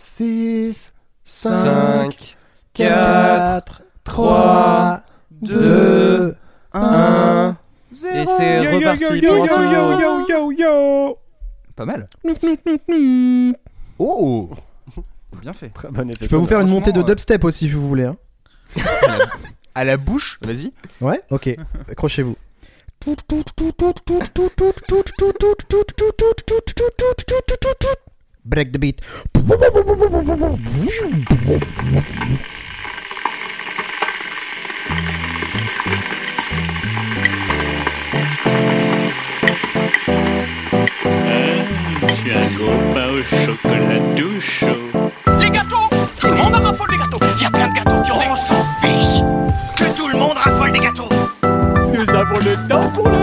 6, 5, 4, 3, 2, 1. Et c'est reparti pour un tour. Pas mal. Oh Bien fait. Très bon effet. Je peux vous faire une montée de dubstep aussi si vous voulez. Hein. À la bouche, vas-y. Ouais, ok. Accrochez-vous. Break the beat. Je suis un copain au chocolat tout chaud. Les gâteaux Tout le monde en raffole des gâteaux Il y a plein de gâteaux qui ont On s'en fiche Que tout le monde raffole des gâteaux Nous avons le temps pour le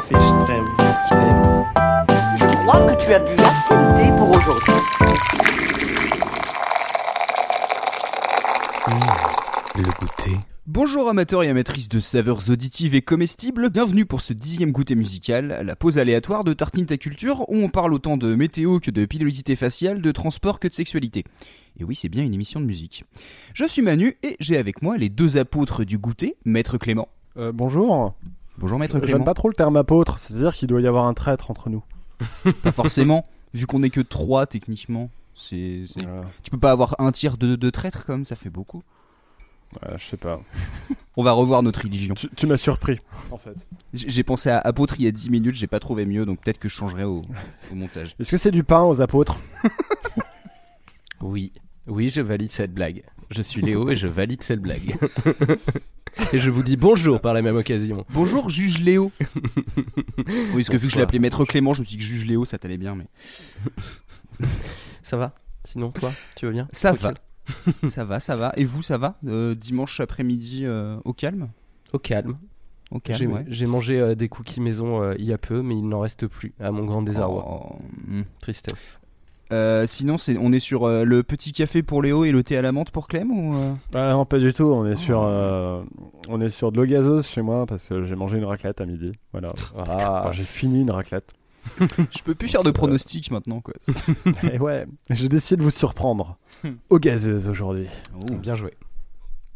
café, je t'aime. Je t'aime. Je crois que tu as bu assez de thé pour aujourd'hui. Le goûter. Bonjour amateurs et amatrices de saveurs auditives et comestibles, bienvenue pour ce dixième goûter musical, la pause aléatoire de Tartine ta culture où on parle autant de météo que de pilosité faciale, de transport que de sexualité. Et oui, c'est bien une émission de musique. Je suis Manu et j'ai avec moi les deux apôtres du goûter, Maître Clément. Euh, bonjour. Bonjour Maître J'aime pas trop le terme apôtre, c'est-à-dire qu'il doit y avoir un traître entre nous. Pas forcément, vu qu'on est que trois techniquement. C'est. Tu peux pas avoir un tiers de, de traîtres comme ça fait beaucoup. Ouais, je sais pas. On va revoir notre religion. Tu, tu m'as surpris, en fait. J'ai pensé à apôtre il y a 10 minutes, j'ai pas trouvé mieux, donc peut-être que je changerai au, au montage. Est-ce que c'est du pain aux apôtres? Oui, oui, je valide cette blague. Je suis Léo et je valide cette blague. et je vous dis bonjour par la même occasion. Bonjour, juge Léo. oui, parce que vu que je l'appelais Maître Clément, je me suis dit que juge Léo, ça t'allait bien, mais Ça va? Sinon, toi, tu vas bien? Ça va. ça va, ça va. Et vous, ça va? Euh, Dimanche après-midi euh, au calme? Au calme. Au J'ai calme, ouais. j'ai mangé euh, des cookies maison euh, il y a peu, mais il n'en reste plus, à mon grand désarroi. Oh. Tristesse. Euh, sinon, c'est, on est sur euh, le petit café pour Léo et le thé à la menthe pour Clem ou euh Ah non, pas du tout. On est sur, euh, on est sur de l'eau gazeuse chez moi parce que j'ai mangé une raclette à midi. Voilà. Ah, Enfin, j'ai fini une raclette. Je peux plus faire de pronostics maintenant, quoi. Et ouais, j'ai décidé de vous surprendre. Hmm. Eau gazeuse aujourd'hui. Oh. bien joué.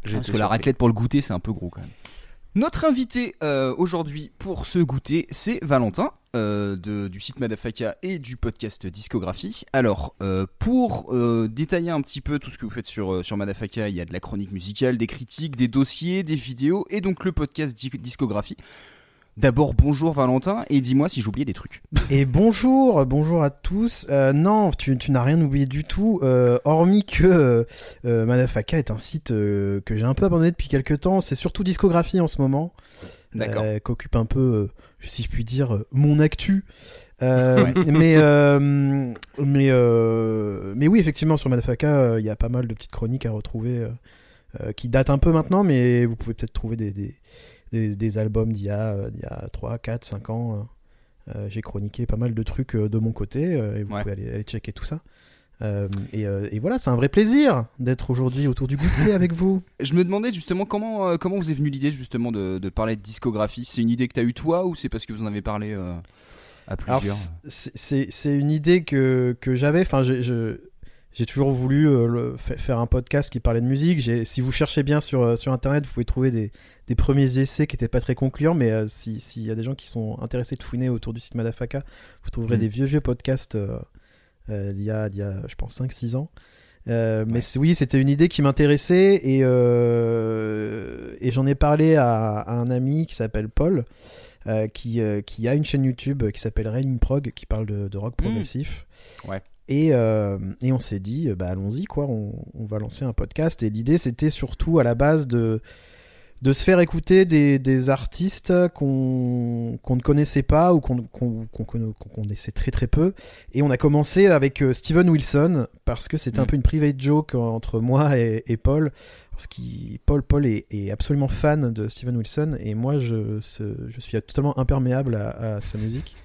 J'ai Parce que la raclette pour le goûter, c'est un peu gros quand même. Notre invité euh, aujourd'hui pour ce goûter, c'est Valentin euh, du site Madafaka et du podcast Discographie. Alors, euh, pour détailler un petit peu tout ce que vous faites sur, sur Madafaka, il y a de la chronique musicale, des critiques, des dossiers, des vidéos et donc le podcast Di- Discographie. D'abord, bonjour Valentin et dis-moi si j'ai oublié des trucs. Et bonjour, bonjour à tous. Euh, non, tu, tu n'as rien oublié du tout, euh, hormis que euh, euh, Madafaka est un site que j'ai un peu abandonné depuis quelques temps. C'est surtout discographie en ce moment, D'accord. qu'occupe un peu, si je puis dire, mon actu. Mais mais mais oui, effectivement, sur Madafaka, il y a pas mal de petites chroniques à retrouver qui datent un peu maintenant, mais vous pouvez peut-être trouver des, des, des, des albums d'il y a euh, d'il y a 3, 4, 5 ans. euh, euh, j'ai chroniqué pas mal de trucs euh, de mon côté et vous Ouais. pouvez aller, aller checker tout ça. Euh, et, euh, et voilà, c'est un vrai plaisir d'être aujourd'hui autour du goûter avec vous. Je me demandais justement comment, euh, comment vous est venue l'idée justement de, de parler de discographie. C'est une idée que tu as eue toi ou c'est parce que vous en avez parlé à plusieurs c'est- une idée que, que j'avais. Enfin, je- je- j'ai toujours voulu euh, le- faire un podcast qui parlait de musique. Si vous cherchez bien sur, euh, sur internet, vous pouvez trouver des, des premiers essais qui n'étaient pas très concluants. Mais euh, si- s'il y a des gens qui sont intéressés de fouiner autour du site Madafaka, vous trouverez Mhm. des vieux, vieux podcasts euh, d'il y, a, d'il y a, je pense, 5-6 ans. Mais oui, c'était une idée qui m'intéressait et, et j'en ai parlé à, à un ami qui s'appelle Paul, qui, qui a une chaîne YouTube qui s'appelle Raining Prog, qui parle de, de rock progressif. Ouais. Et, euh, et on s'est dit, euh, bah, allons-y, quoi, on, on va lancer un podcast. Et l'idée, c'était surtout à la base de, de se faire écouter des, des artistes qu'on qu'on ne connaissait pas ou qu'on conna- qu'on connaissait très très peu. Et on a commencé avec euh, Steven Wilson parce que c'était un Mm. peu une private joke entre moi et, et Paul. Parce que Paul, Paul est, est absolument fan de Steven Wilson et moi je, je suis totalement imperméable à, à sa musique.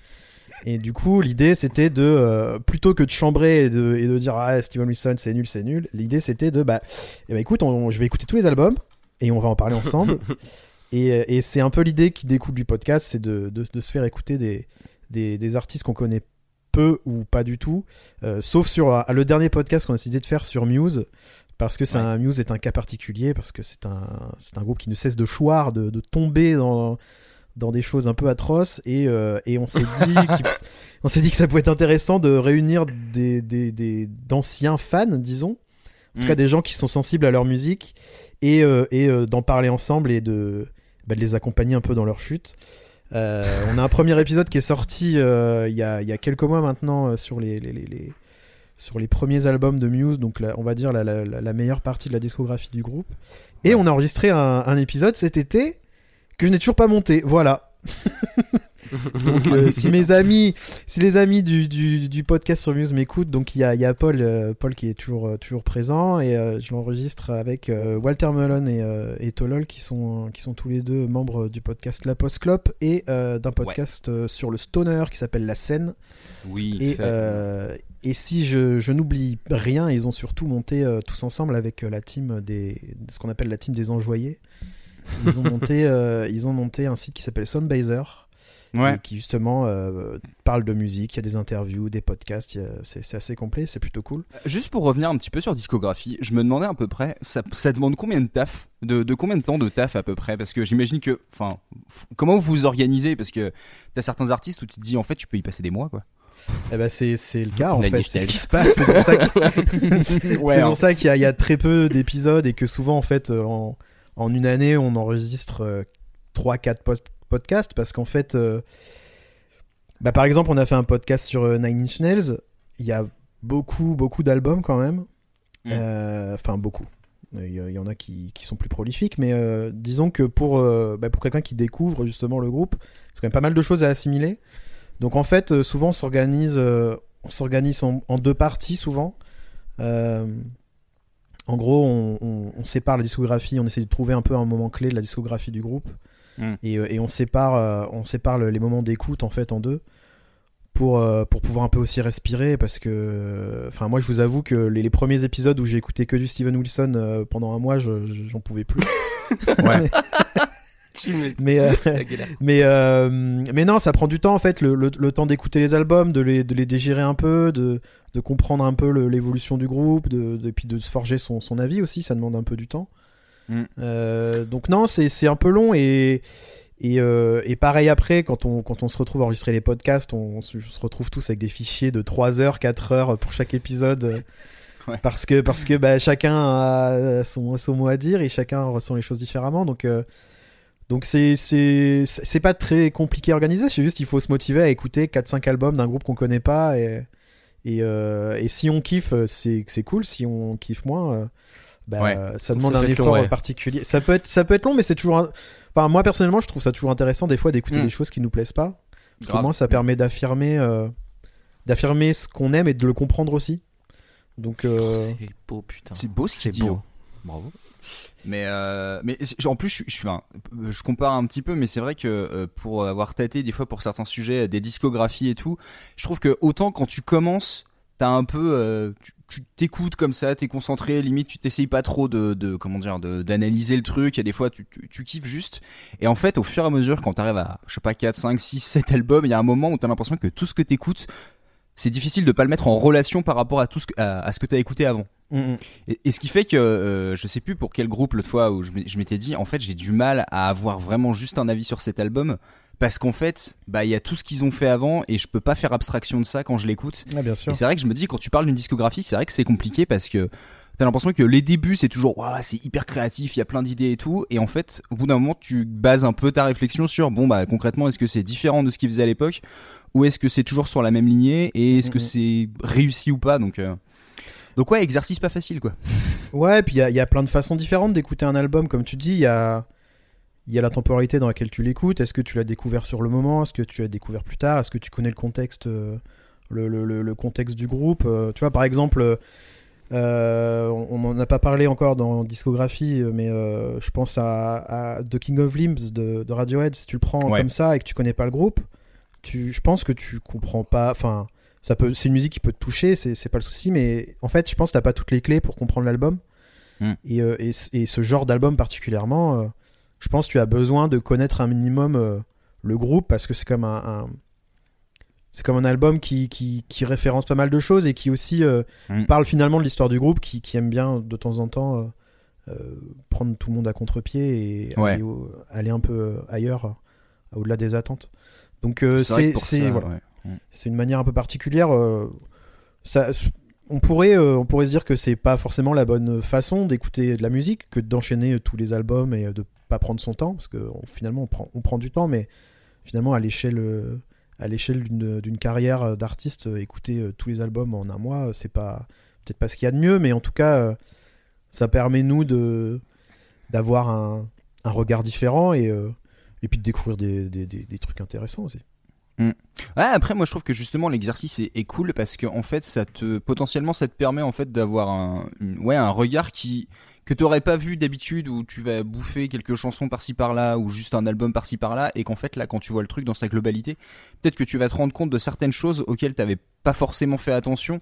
Et du coup, l'idée c'était de, euh, plutôt que de chambrer et de, et de dire ah, Steven Wilson c'est nul, c'est nul, l'idée c'était de bah, eh ben, écoute, on- je vais écouter tous les albums et on va en parler ensemble. Et, et c'est un peu l'idée qui découle du podcast, c'est de, de, de se faire écouter des, des, des artistes qu'on connaît peu ou pas du tout, euh, sauf sur euh, le dernier podcast qu'on a décidé de faire sur Muse, parce que c'est Ouais. un Muse est un cas particulier, parce que c'est un, c'est un groupe qui ne cesse de choir, de, de tomber dans, dans des choses un peu atroces, et, euh, et on s'est dit, qu'il- on s'est dit que ça pouvait être intéressant de réunir des, des, des- d'anciens fans, disons, en tout Mm. cas des gens qui sont sensibles à leur musique, et, euh, et euh, d'en parler ensemble et de, bah, de les accompagner un peu dans leur chute. On a un premier épisode qui est sorti il y, a, y a quelques mois maintenant sur les, les, les- les- sur les premiers albums de Muse, donc la- on va dire la, la- la- la meilleure partie de la discographie du groupe. Et on a enregistré un, un épisode cet été que je n'ai toujours pas monté. Voilà. donc euh, si mes amis, si les amis du, du, du podcast sur Muse m'écoutent, donc il y a, y a Paul, euh, Paul qui est toujours, euh, toujours présent et je l'enregistre avec Walter Melon et, et Tolol qui sont, qui sont tous les deux membres du podcast La Post Clope et d'un podcast sur le stoner qui s'appelle La Scène. Oui. Et, et si je, je n'oublie rien, ils ont surtout monté tous ensemble avec la team des, ce qu'on appelle la team des enjoyés. Ils ont monté, euh, ils ont monté un site qui s'appelle Soundbazer, Ouais. qui justement euh, parle de musique. Il y a des interviews, des podcasts. a- C'est assez complet, c'est plutôt cool. Juste pour revenir un petit peu sur discographie, je me demandais à peu près, ça, ça demande combien de taf de, de combien de temps de taf à peu près? Parce que j'imagine que, enfin, comment vous vous organisez? Parce que t'as certains artistes où tu te dis, en fait, tu peux y passer des mois, quoi. Eh ben c'est c'est le cas en La fait. C'est ce qui se passe. C'est pour ça Ouais, qu'il y, a- il y a très peu d'épisodes et que souvent en fait euh, en une année on enregistre 3-4 podcasts parce qu'en fait, euh, bah, par exemple on a fait un podcast sur euh, Nine Inch Nails. Il y a beaucoup beaucoup d'albums quand même. Mm. Euh, Enfin beaucoup. Il y, en a qui, qui sont plus prolifiques, mais euh, disons que pour, euh, bah, pour quelqu'un qui découvre justement le groupe, c'est quand même pas mal de choses à assimiler. Donc en fait, euh, souvent on s'organise, euh, on s'organise en, en deux parties souvent. En gros, on, on- on sépare la discographie, on essaie de trouver un peu un moment clé de la discographie du groupe, Mm. et, euh, et on sépare, euh, on sépare le- les moments d'écoute en fait en deux pour euh, pour pouvoir un peu aussi respirer parce que, enfin moi je vous avoue que les, les premiers épisodes où j'ai écouté que du Steven Wilson euh, pendant un mois, je- je- j'en pouvais plus. Ouais. Mais euh, mais, euh, mais non, ça prend du temps en fait, le, le- le temps d'écouter les albums, de les, de les digérer un peu, de, de comprendre un peu l'évolution du groupe, de, de- puis de se forger son, son avis aussi, ça demande un peu du temps. Mm. Euh, donc non, c'est un peu long et, et, euh, et pareil après, quand on, quand on se retrouve à enregistrer les podcasts, on, on se retrouve tous avec des fichiers de 3 heures, 4 heures pour chaque épisode. Ouais. Parce que, parce que bah, chacun a son, son mot à dire et chacun ressent les choses différemment. Donc, euh, donc c'est c'est c'est pas très compliqué à organiser, c'est juste qu'il faut se motiver à écouter 4-5 albums d'un groupe qu'on connaît pas et et, euh, et si on kiffe c'est c'est cool, si on kiffe moins euh, bah, Ouais. ça demande Ça un effort long, ouais. particulier. Ça peut être ça peut être long mais c'est toujours un- enfin moi personnellement, je trouve ça toujours intéressant des fois d'écouter Mm. des choses qui nous plaisent pas. Grave. moins ça permet d'affirmer euh, d'affirmer ce qu'on aime et de le comprendre aussi. Donc euh, C'est beau, putain. C'est beau ce qu'il C'est dit. beau. hein. Bravo. Mais, euh, mais en plus, je, compare un petit peu, mais c'est vrai que euh, pour avoir tâté des fois pour certains sujets, des discographies et tout, je trouve que autant quand tu commences, t'as un peu, euh, tu- t'écoutes comme ça, t'es concentré, limite tu t'essayes pas trop de, comment dire, d'analyser le truc. A des fois tu kiffes juste. Et en fait, au fur et à mesure, quand t'arrives à, je sais pas, 4, 5, 6, 7 albums, il y a un moment où t'as l'impression que tout ce que t'écoutes, c'est difficile de pas le mettre en relation par rapport à tout ce que, à, à ce que t'as écouté avant. Mm, mm. Et, et ce qui fait que euh, je sais plus pour quel groupe l'autre fois où je m'étais dit en fait j'ai du mal à avoir vraiment juste un avis sur cet album parce qu'en fait bah il y a tout ce qu'ils ont fait avant et je peux pas faire abstraction de ça quand je l'écoute. Ah, bien sûr. Et c'est vrai que je me dis quand tu parles d'une discographie c'est vrai que c'est compliqué parce que t'as l'impression que les débuts c'est toujours Ouah, c'est hyper créatif il y a plein d'idées et tout et en fait au bout d'un moment tu bases un peu ta réflexion sur bon bah concrètement est-ce que c'est différent de ce qu'ils faisaient à l'époque ou est-ce que c'est toujours sur la même lignée et est-ce que Mhm. c'est réussi ou pas? Donc euh, donc ouais exercice pas facile quoi. Ouais, puis il y a, il y a plein de façons différentes d'écouter un album, comme tu dis. Il y a, il y a la temporalité dans laquelle tu l'écoutes. Est-ce que tu l'as découvert sur le moment? Est-ce que tu l'as découvert plus tard? Est-ce que tu connais le contexte, euh, le, le- le- le contexte du groupe Euh, Tu vois, par exemple, euh, on n'en a pas parlé encore dans discographie, mais euh, je pense à, à The King of Limbs de, de Radiohead. Si tu le prends Ouais. comme ça et que tu connais pas le groupe, tu, je pense que tu comprends pas. Enfin, ça peut, c'est une musique qui peut te toucher, c'est pas le souci, mais en fait, je pense que t'as pas toutes les clés pour comprendre l'album. Mm. Et, euh, et, ce- et ce genre d'album particulièrement, euh, je pense que tu as besoin de connaître un minimum euh, le groupe parce que c'est comme un, un- c'est comme un album qui, qui, qui référence pas mal de choses et qui aussi euh, Mm. parle finalement de l'histoire du groupe, qui, qui aime bien de temps en temps prendre tout le monde à contre-pied et Ouais. aller, au- aller un peu ailleurs, au-delà des attentes. Donc C'est voilà. ouais. C'est une manière un peu particulière. euh, ça, on pourrait, euh, on pourrait se dire que c'est pas forcément la bonne façon d'écouter de la musique, que d'enchaîner tous les albums et euh, de pas prendre son temps, parce que finalement on prend, on prend du temps, mais finalement à l'échelle, à l'échelle d'une carrière d'artiste, écouter tous les albums en un mois, c'est pas peut-être pas ce qu'il y a de mieux, mais en tout cas, ça permet nous de d'avoir un, un regard différent et et puis de découvrir des, des- des trucs intéressants aussi. Ouais, après moi je trouve que justement l'exercice est, cool parce que en fait ça te potentiellement ça te permet en fait d'avoir un un regard qui que t'aurais pas vu d'habitude où tu vas bouffer quelques chansons par-ci par-là ou juste un album par-ci par-là et qu'en fait là quand tu vois le truc dans sa globalité peut-être que tu vas te rendre compte de certaines choses auxquelles t'avais pas forcément fait attention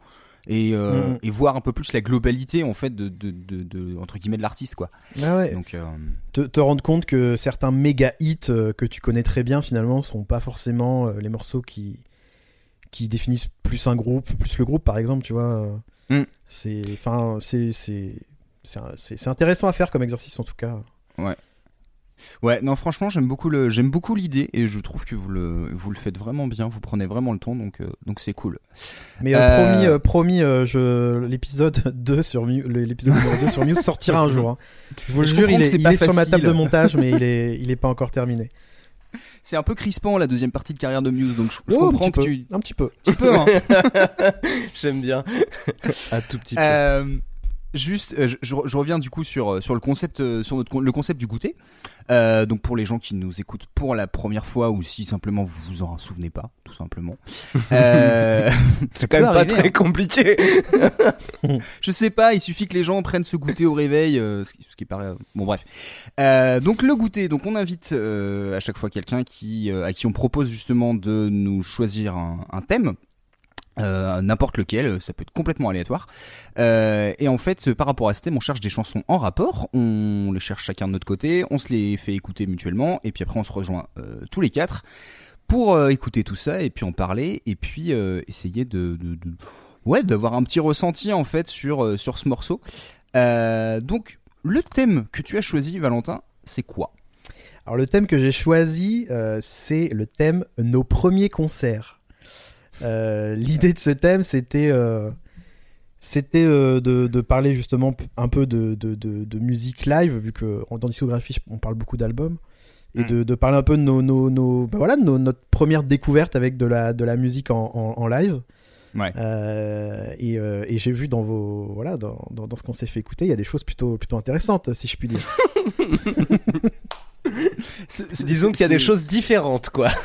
et, euh, Mhm. et voir un peu plus la globalité en fait de, de, de, de- entre guillemets de l'artiste quoi Ah ouais. donc euh, te, te rendre compte que certains méga hits euh, que tu connais très bien finalement sont pas forcément les morceaux qui qui définissent plus un groupe, plus le groupe par exemple, tu vois. Mm. C'est enfin c'est c'est c'est intéressant à faire comme exercice en tout cas. Ouais, non, franchement, j'aime beaucoup le, j'aime beaucoup l'idée et je trouve que vous le, vous le faites vraiment bien. Vous prenez vraiment le temps, donc, euh, donc c'est cool. Mais euh, promis euh, promis je l'épisode 2 sur l'épisode numéro 2 sur Muse sortira un jour. hein. Je vous le Je jure, il est, il est sur ma table de montage mais il est il est pas encore terminé. C'est un peu crispant la deuxième partie de carrière de Muse, donc je, je Oh, un comprends que peu, tu, un petit peu. petit peu. Hein. J'aime bien. Un tout petit peu. Juste, je, je- reviens du coup sur sur le concept, sur notre le concept du goûter. Euh, donc pour les gens qui nous écoutent pour la première fois ou si simplement vous vous en souvenez pas, tout simplement. Euh, c'est quand même pas très hein. compliqué. Je sais pas, il suffit que les gens prennent ce goûter au réveil, euh, ce, qui, ce qui paraît euh, bon bref. Euh, donc le goûter, donc on invite euh, à chaque fois quelqu'un qui euh, à qui on propose justement de nous choisir un, un thème. Euh, n'importe lequel, ça peut être complètement aléatoire. Euh, et en fait, par rapport à ce thème, on cherche des chansons en rapport, on les cherche chacun de notre côté, on se les fait écouter mutuellement, et puis après on se rejoint euh, tous les quatre pour euh, écouter tout ça, et puis en parler, et puis euh, essayer de, de, de- ouais, d'avoir un petit ressenti en fait sur, euh, sur ce morceau. Euh, donc, le thème que tu as choisi, Valentin, c'est quoi? Alors le thème que j'ai choisi, euh, c'est le thème nos premiers concerts. Euh, L'idée de ce thème, c'était euh, c'était euh, de, de parler justement un peu de, de, de- de musique live, vu que en- dans discographie, on parle beaucoup d'albums, et Mm. de, de parler un peu de nos, nos, nos- bah voilà, nos- notre première découverte avec de la, de la musique en, en, en live. Ouais. Euh, et euh, et j'ai vu dans vos voilà dans, dans, dans ce qu'on s'est fait écouter, il y a des choses plutôt plutôt intéressantes, si je puis dire. Disons qu'il y a des choses différentes, quoi.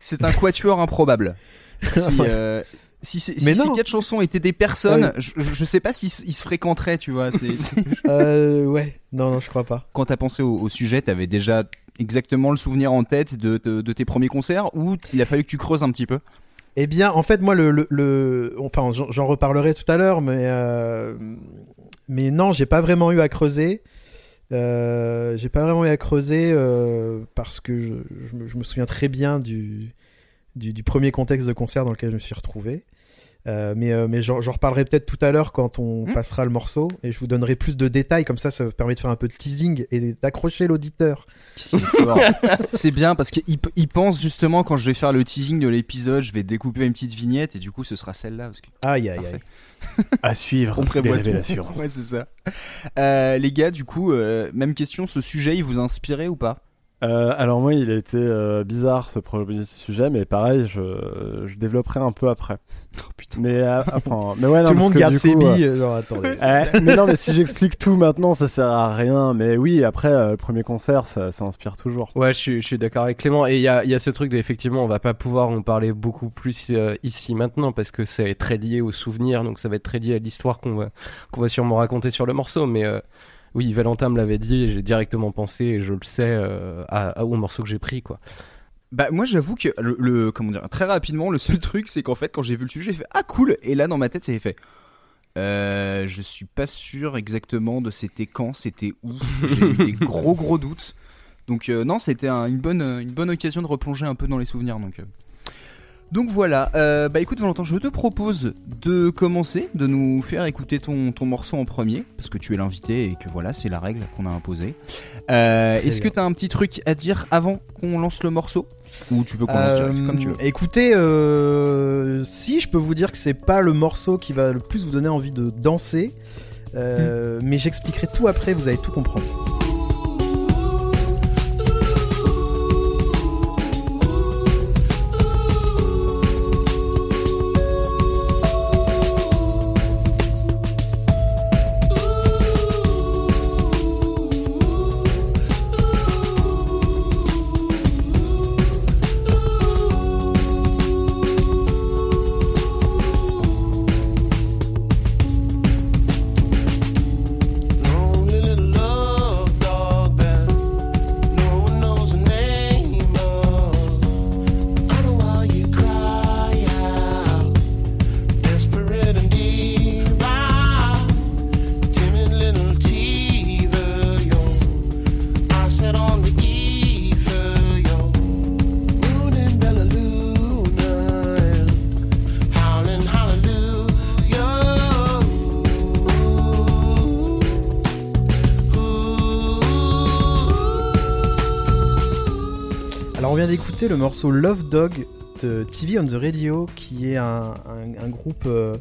C'est un quatuor improbable. Si, euh, si, si ces quatre chansons étaient des personnes, Ouais. je, je sais pas s'ils se fréquenteraient, tu vois. euh, ouais, non non, je crois pas. Quand t'as pensé au, au sujet, t'avais déjà exactement le souvenir en tête de, de, de tes premiers concerts ou il a fallu que tu creuses un petit peu? Eh bien, en fait, moi, le, le, le- enfin, j'en j'en reparlerai tout à l'heure, mais euh, mais non, j'ai pas vraiment eu à creuser. Euh, j'ai pas vraiment eu à creuser euh, parce que je, je me, je me souviens très bien du, du, du premier contexte de concert dans lequel je me suis retrouvé. Euh, mais mais j'en reparlerai peut-être tout à l'heure quand on Hmm. passera le morceau et je vous donnerai plus de détails comme ça ça vous permet de faire un peu de teasing et d'accrocher l'auditeur. C'est bien parce qu'il il pense justement quand je vais faire le teasing de l'épisode, je vais découper une petite vignette et du coup ce sera celle-là. Parce que... Aïe aïe Parfait. aïe. À suivre, On prévoit tout. révélations. Ouais, c'est ça. Euh, les gars, du coup, euh, même question, ce sujet, il vous a inspiré ou pas? Euh, alors moi, il a été euh, bizarre ce premier sujet, mais pareil, je, je développerai un peu après. Oh putain. Mais, euh, enfin, mais ouais, non, Tout le monde garde ses coup, euh, billes, genre attendez. mais non, mais si j'explique tout maintenant, ça sert à rien. Mais oui, après, euh, le premier concert, ça, ça inspire toujours. Ouais, je suis, je suis d'accord avec Clément. Et il y a, il y a ce truc d'effectivement, on va pas pouvoir en parler beaucoup plus euh, ici maintenant parce que c'est très lié aux souvenirs, donc ça va être très lié à l'histoire qu'on va, qu'on va sûrement raconter sur le morceau. Mais euh, oui, Valentin me l'avait dit, et j'ai directement pensé, et je le sais, euh, à, à- au morceau que j'ai pris, quoi. Bah moi j'avoue que le, le- comment dire très rapidement le seul truc c'est qu'en fait quand j'ai vu le sujet j'ai fait ah cool et là dans ma tête ça fait Euh, je suis pas sûr exactement de c'était quand, c'était où. J'ai eu des gros gros doutes. Donc euh, non, c'était un- une bonne une bonne occasion de replonger un peu dans les souvenirs. Donc euh. Donc voilà. Euh, bah écoute Valentin, je te propose de commencer, de nous faire écouter ton ton morceau en premier, parce que tu es l'invité et que voilà, c'est la règle qu'on a imposée. Euh, Est-ce que tu as un petit truc à dire avant qu'on lance le morceau? Ou tu veux qu'on lance direct, comme tu veux. Euh, Écoutez, euh, si je peux vous dire que c'est pas le morceau qui va le plus vous donner envie de danser, Hmm. mais j'expliquerai tout après, vous allez tout comprendre. Le morceau Love Dog de TV on the Radio, qui est un, un- un groupe, euh,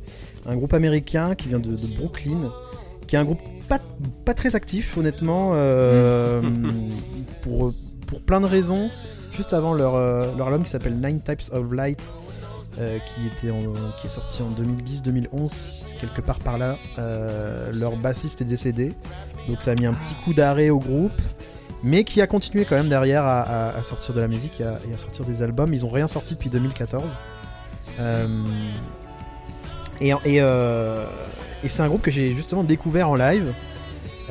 un groupe américain qui vient de, de Brooklyn, qui est un groupe pas, pas très actif honnêtement, euh, pour, pour plein de raisons. Juste avant leur, euh, leur album qui s'appelle Nine Types of Light, euh, qui, était en- qui est sorti en 2010-2011, quelque part par là, leur bassiste est décédé. Donc ça a mis un petit coup d'arrêt au groupe mais qui a continué quand même derrière à, à- à sortir de la musique et à, et à sortir des albums. Ils ont rien sorti depuis 2014. Euh, et et, euh, et c'est un groupe que j'ai justement découvert en live.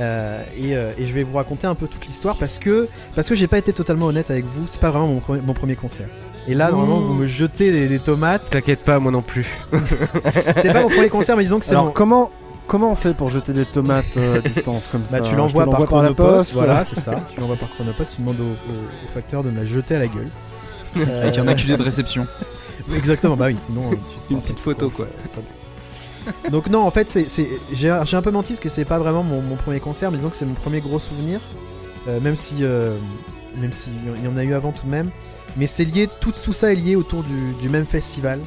Euh, et, euh, et je vais vous raconter un peu toute l'histoire parce que parce que j'ai pas été totalement honnête avec vous. C'est pas vraiment mon, pre- mon premier concert. Et là, normalement, vous me jetez des, des tomates. T'inquiète pas, moi non plus. C'est pas mon premier concert, mais disons que c'est Alors mon, comment comment on fait pour jeter des tomates euh, à distance comme ça Bah, tu l'envoies par la Chronopost, poste. voilà, c'est ça. Tu l'envoies par Chronopost, tu demandes au, au- au facteur de me la jeter à la gueule. Avec un Euh, accusé de réception. Exactement, bah oui, sinon. euh, tu- Une petite photo, quoi. ça- ça- Donc, non, en fait, c'est, j'ai, un peu menti parce que c'est pas vraiment mon, mon premier concert, mais disons que c'est mon premier gros souvenir. Euh, même si. euh, même s'il y en a eu avant tout de même. Mais c'est lié, tout, tout ça est lié autour du, du même festival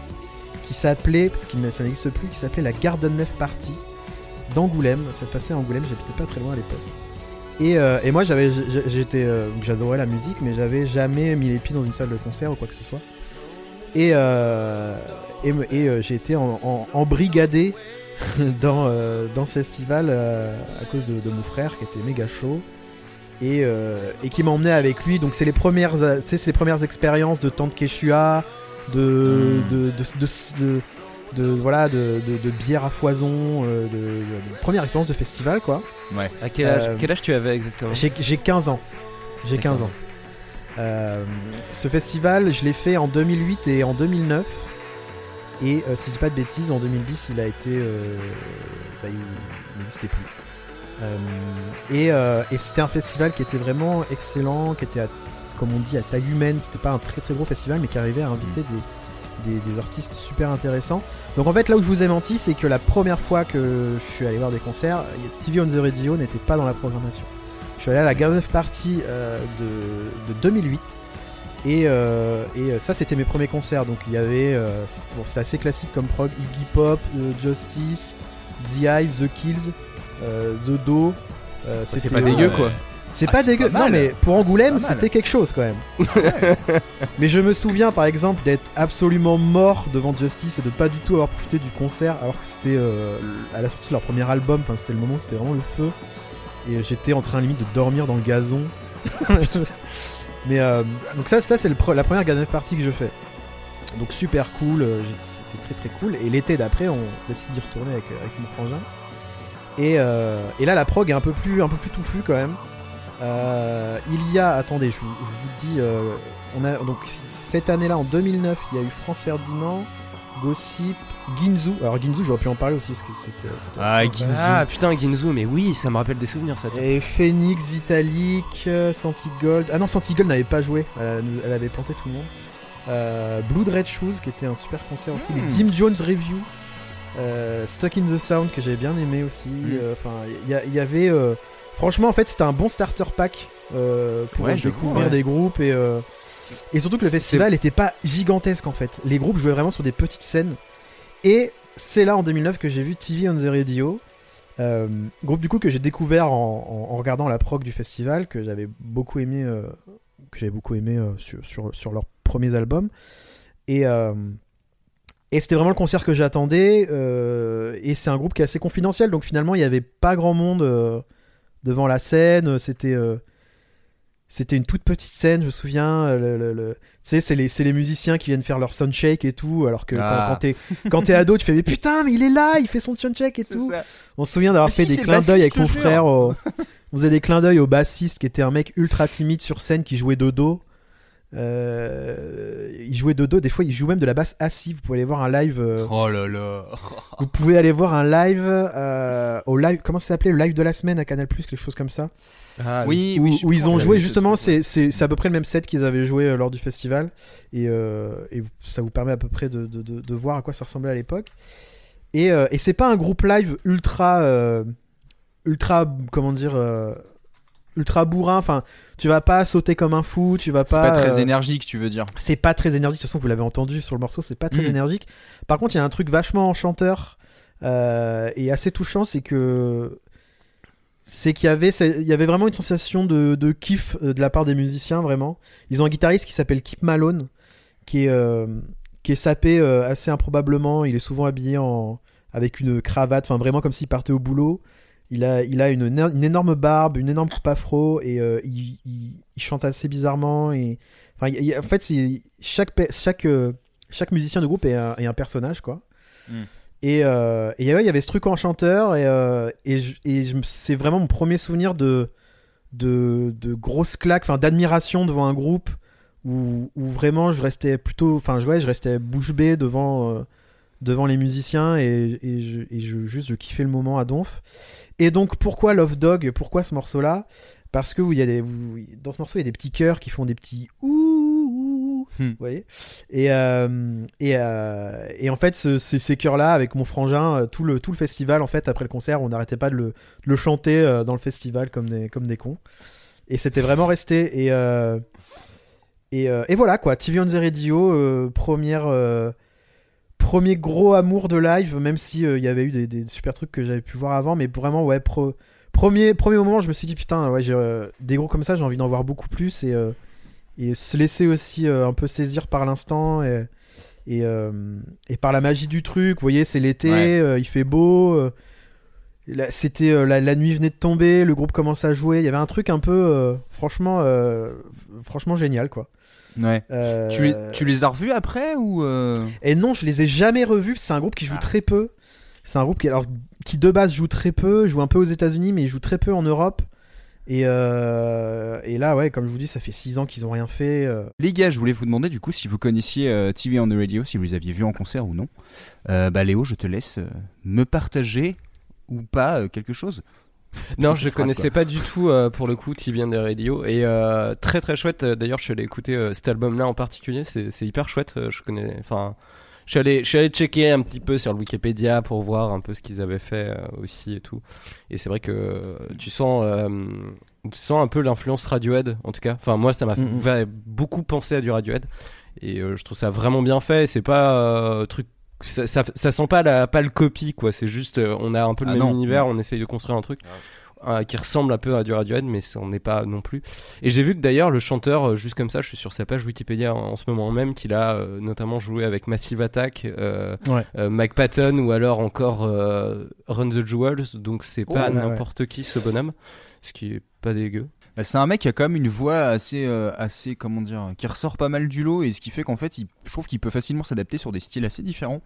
qui s'appelait, parce que ça n'existe plus, qui s'appelait la Garden Nef Party d'Angoulême. Ça se passait à Angoulême, j'habitais pas très loin à l'époque. Et, euh, et moi, j'avais, j'étais, euh, j'adorais la musique, mais j'avais jamais mis les pieds dans une salle de concert ou quoi que ce soit. Et, euh, et, et, j'ai été en, en- embrigadé dans, dans ce festival à cause de, de mon frère qui était méga chaud et, et qui m'emmenait avec lui. Donc c'est les premières, c'est c'est les premières expériences de Tante Quechua, de, de, de, de, de- voilà, de, de, de bière à foison, euh, de, de- de première expérience de festival quoi. À quel âge, Euh, quel âge tu avais exactement J'ai j'ai 15 ans. J'ai 15 ans. Euh, ce festival, je l'ai fait en 2008 et en 2009. Et euh, si je dis pas de bêtises, en 2010, il a été. euh, bah, il n'existait plus. Euh, et euh, et c'était un festival qui était vraiment excellent, qui était, à- comme on dit, à taille humaine. C'était pas un très très gros festival, mais qui arrivait à inviter des, des, des artistes super intéressants. Donc en fait, là où je vous ai menti, c'est que la première fois que je suis allé voir des concerts, TV on the Radio n'était pas dans la programmation. Je suis allé à la Garden of Party euh, de, de 2008. Et, euh, et euh, ça, c'était mes premiers concerts. Donc il y avait. euh, c'est- bon, assez classique comme prog Iggy Pop, Justice, The Hive, The Kills, The Do. C'est c'était, pas dégueu quoi. C'est Ah, pas dégueu. pas non, mais pour Angoulême, pas mal. c'était quelque chose quand même. mais je me souviens par exemple d'être absolument mort devant Justice et de pas du tout avoir profité du concert alors que c'était euh, à la sortie de leur premier album. Enfin, c'était le moment où c'était vraiment le feu. Et euh, j'étais en train limite de dormir dans le gazon. mais euh, donc, ça, ça c'est la première of Party que je fais. Donc super cool, euh, c'était très très cool. Et l'été d'après, on décide d'y retourner avec, avec mon frangin. Et, euh, et là, la prog est un peu plus, un peu plus touffue quand même. Euh, il y a, attendez, je vous, je vous dis, euh, on a donc cette année-là, en 2009, il y a eu France Ferdinand. Gossip, Ginzu. Alors Ginzu, j'aurais pu en parler aussi parce que c'était. c'était Ah, Ginzu. Ah putain, Ginzu, mais oui, ça me rappelle des souvenirs ça. tiens. Et Phoenix, Vitalik, euh, Santigold. Ah non, Santigold n'avait pas joué. Elle, avait planté tout le monde. Euh, Blood Red Shoes, qui était un super concert aussi. Les Hmm. Jim Jones Review. Euh, Stuck in the Sound, que j'avais bien aimé aussi. Hmm. Euh, Enfin, il y, a- il y avait. Franchement, en fait, c'était un bon starter pack euh, pour Ouais, découvrir ouais. des groupes et. euh, et surtout que le festival n'était pas gigantesque en fait. Les groupes jouaient vraiment sur des petites scènes. Et c'est là en 2009 que j'ai vu TV on the Radio. Euh, groupe du coup que j'ai découvert en, en- en regardant la prog du festival, que j'avais beaucoup aimé, euh, que j'avais beaucoup aimé euh, sur, sur, sur leurs premiers albums. Et, et c'était vraiment le concert que j'attendais. et c'est un groupe qui est assez confidentiel, donc finalement il n'y avait pas grand monde devant la scène. C'était euh, c'était une toute petite scène, je me souviens. euh, le- le- le- Tu sais, c'est les, c'est les musiciens qui viennent faire leur soundcheck et tout, alors que quand- Ah. quand t'es quand t'es ado, tu fais mais putain, mais il est là, il fait son soundcheck et tout. On se souvient d'avoir fait si, des clins d'œil avec mon frère. au- On faisait des clins d'œil au bassiste qui était un mec ultra timide sur scène qui jouait de dos. Euh, il jouait de dos, des fois il joue même de la basse assis. Vous pouvez aller voir un live. euh, Oh là là. Vous pouvez aller voir un live euh, au live. Comment ça s'appelait? Le live de la semaine à Canal quelque chose comme ça. Ah, oui, où, oui, où ils ont joué justement. C'est c'est c'est à peu près le même set qu'ils avaient joué euh, lors du festival et, euh, et ça vous permet à peu près de, de, de- de voir à quoi ça ressemblait à l'époque. Et, euh, et c'est pas un groupe live ultra euh, ultra comment dire euh, ultra bourrin. Enfin, tu vas pas sauter comme un fou. Tu vas C'est pas. pas très euh, énergique, tu veux dire. c'est pas très énergique. De toute façon, vous l'avez entendu sur le morceau, c'est pas très Mm. énergique. Par contre, il y a un truc vachement enchanteur euh, et assez touchant, c'est que c'est qu'il y avait, il y avait vraiment une sensation de, de kiff euh, de la part des musiciens, vraiment. Ils ont un guitariste qui s'appelle Kip Malone, qui est, euh, qui est sapé assez improbablement. Il est souvent habillé en, avec une cravate, enfin vraiment comme s'il partait au boulot. Il a, il a une, une énorme barbe, une énorme coupe afro et euh, il, il- il chante assez bizarrement. Et, enfin, il- il- en fait, chaque, chaque, euh, chaque musicien du groupe est un, est un personnage, quoi. Mm. Et, euh, et ouais, il y avait ce truc enchanteur et, euh, et, c'est vraiment mon premier souvenir de, de, de grosses claques, enfin d'admiration devant un groupe où, où vraiment je restais plutôt, enfin ouais, je restais bouche bée devant, euh, devant les musiciens et, et, je, et je, juste je kiffais le moment à donf. Et donc pourquoi Love Dog? Pourquoi ce morceau-là? Parce que il y a des, dans ce morceau il y a des petits cœurs qui font des petits ouh, Hmm. vous voyez? Et, euh, et, euh, et en fait, ce- ces- ces chœurs-là, avec mon frangin, euh, tout le, tout le festival, en fait, après le concert, on n'arrêtait pas de le, de le chanter dans le festival comme des, comme des cons. Et c'était vraiment resté. Et, euh, et, euh, et voilà, quoi. TV on the Radio, euh, première, euh, premier gros amour de live, même si euh, il y avait eu des, des super trucs que j'avais pu voir avant, mais vraiment, ouais, pro- premier, premier moment, je me suis dit, putain, ouais, euh, des gros comme ça, j'ai envie d'en voir beaucoup plus. Et. euh, et se laisser aussi un peu saisir par l'instant et, et, et par la magie du truc. Vous voyez, c'est l'été, Ouais. il fait beau. C'était euh, la, la nuit venait de tomber, le groupe commence à jouer. Il y avait un truc un peu, euh, franchement, euh, franchement génial, quoi. Ouais. Euh, Tu, les, tu les as revus après ou euh, Et non, je les ai jamais revus. C'est un groupe qui joue Ah. très peu. C'est un groupe qui, alors, qui de base joue très peu, joue un peu aux États-Unis, mais il joue très peu en Europe. Et, euh, et là, ouais, comme je vous dis, ça fait 6 ans qu'ils ont rien fait. euh. Les gars, je voulais vous demander du coup si vous connaissiez euh, TV on the Radio, si vous les aviez vus en concert ou non. Euh, bah Léo, je te laisse euh, me partager ou pas euh, quelque chose. Non, je phrase, connaissais quoi. pas du tout euh, pour le coup and the Radio et euh, très très chouette. Euh, D'ailleurs, je suis allé écouter euh, cet album-là en particulier. C'est hyper chouette. Je connais. Enfin, je suis allé, je suis allé checker un petit peu sur le Wikipédia pour voir un peu ce qu'ils avaient fait aussi et tout. Et c'est vrai que tu sens, tu sens un peu l'influence Radiohead en tout cas. Enfin, moi, ça m'a Mhm. fait beaucoup penser à du Radiohead et je trouve ça vraiment bien fait. C'est pas euh, truc. Ça, ça, ça sent pas la pas le copie quoi. C'est juste, euh, on a un peu le Ah même non. univers. On essaye de construire un truc euh, qui ressemble un peu à du Radiohead, mais on n'est pas non plus. Et j'ai vu que d'ailleurs le chanteur, euh, juste comme ça, je suis sur sa page Wikipédia en, en ce moment même, qu'il a euh, notamment joué avec Massive Attack, euh, Ouais. euh, Mike Patton ou alors encore euh, Run the Jewels. Donc c'est Oh, pas ouais, n'importe qui ce bonhomme, ce qui est pas dégueu. Bah, c'est un mec qui a quand même une voix assez, euh, assez, comment dire, qui ressort pas mal du lot et ce qui fait qu'en fait, il- je trouve qu'il peut facilement s'adapter sur des styles assez différents.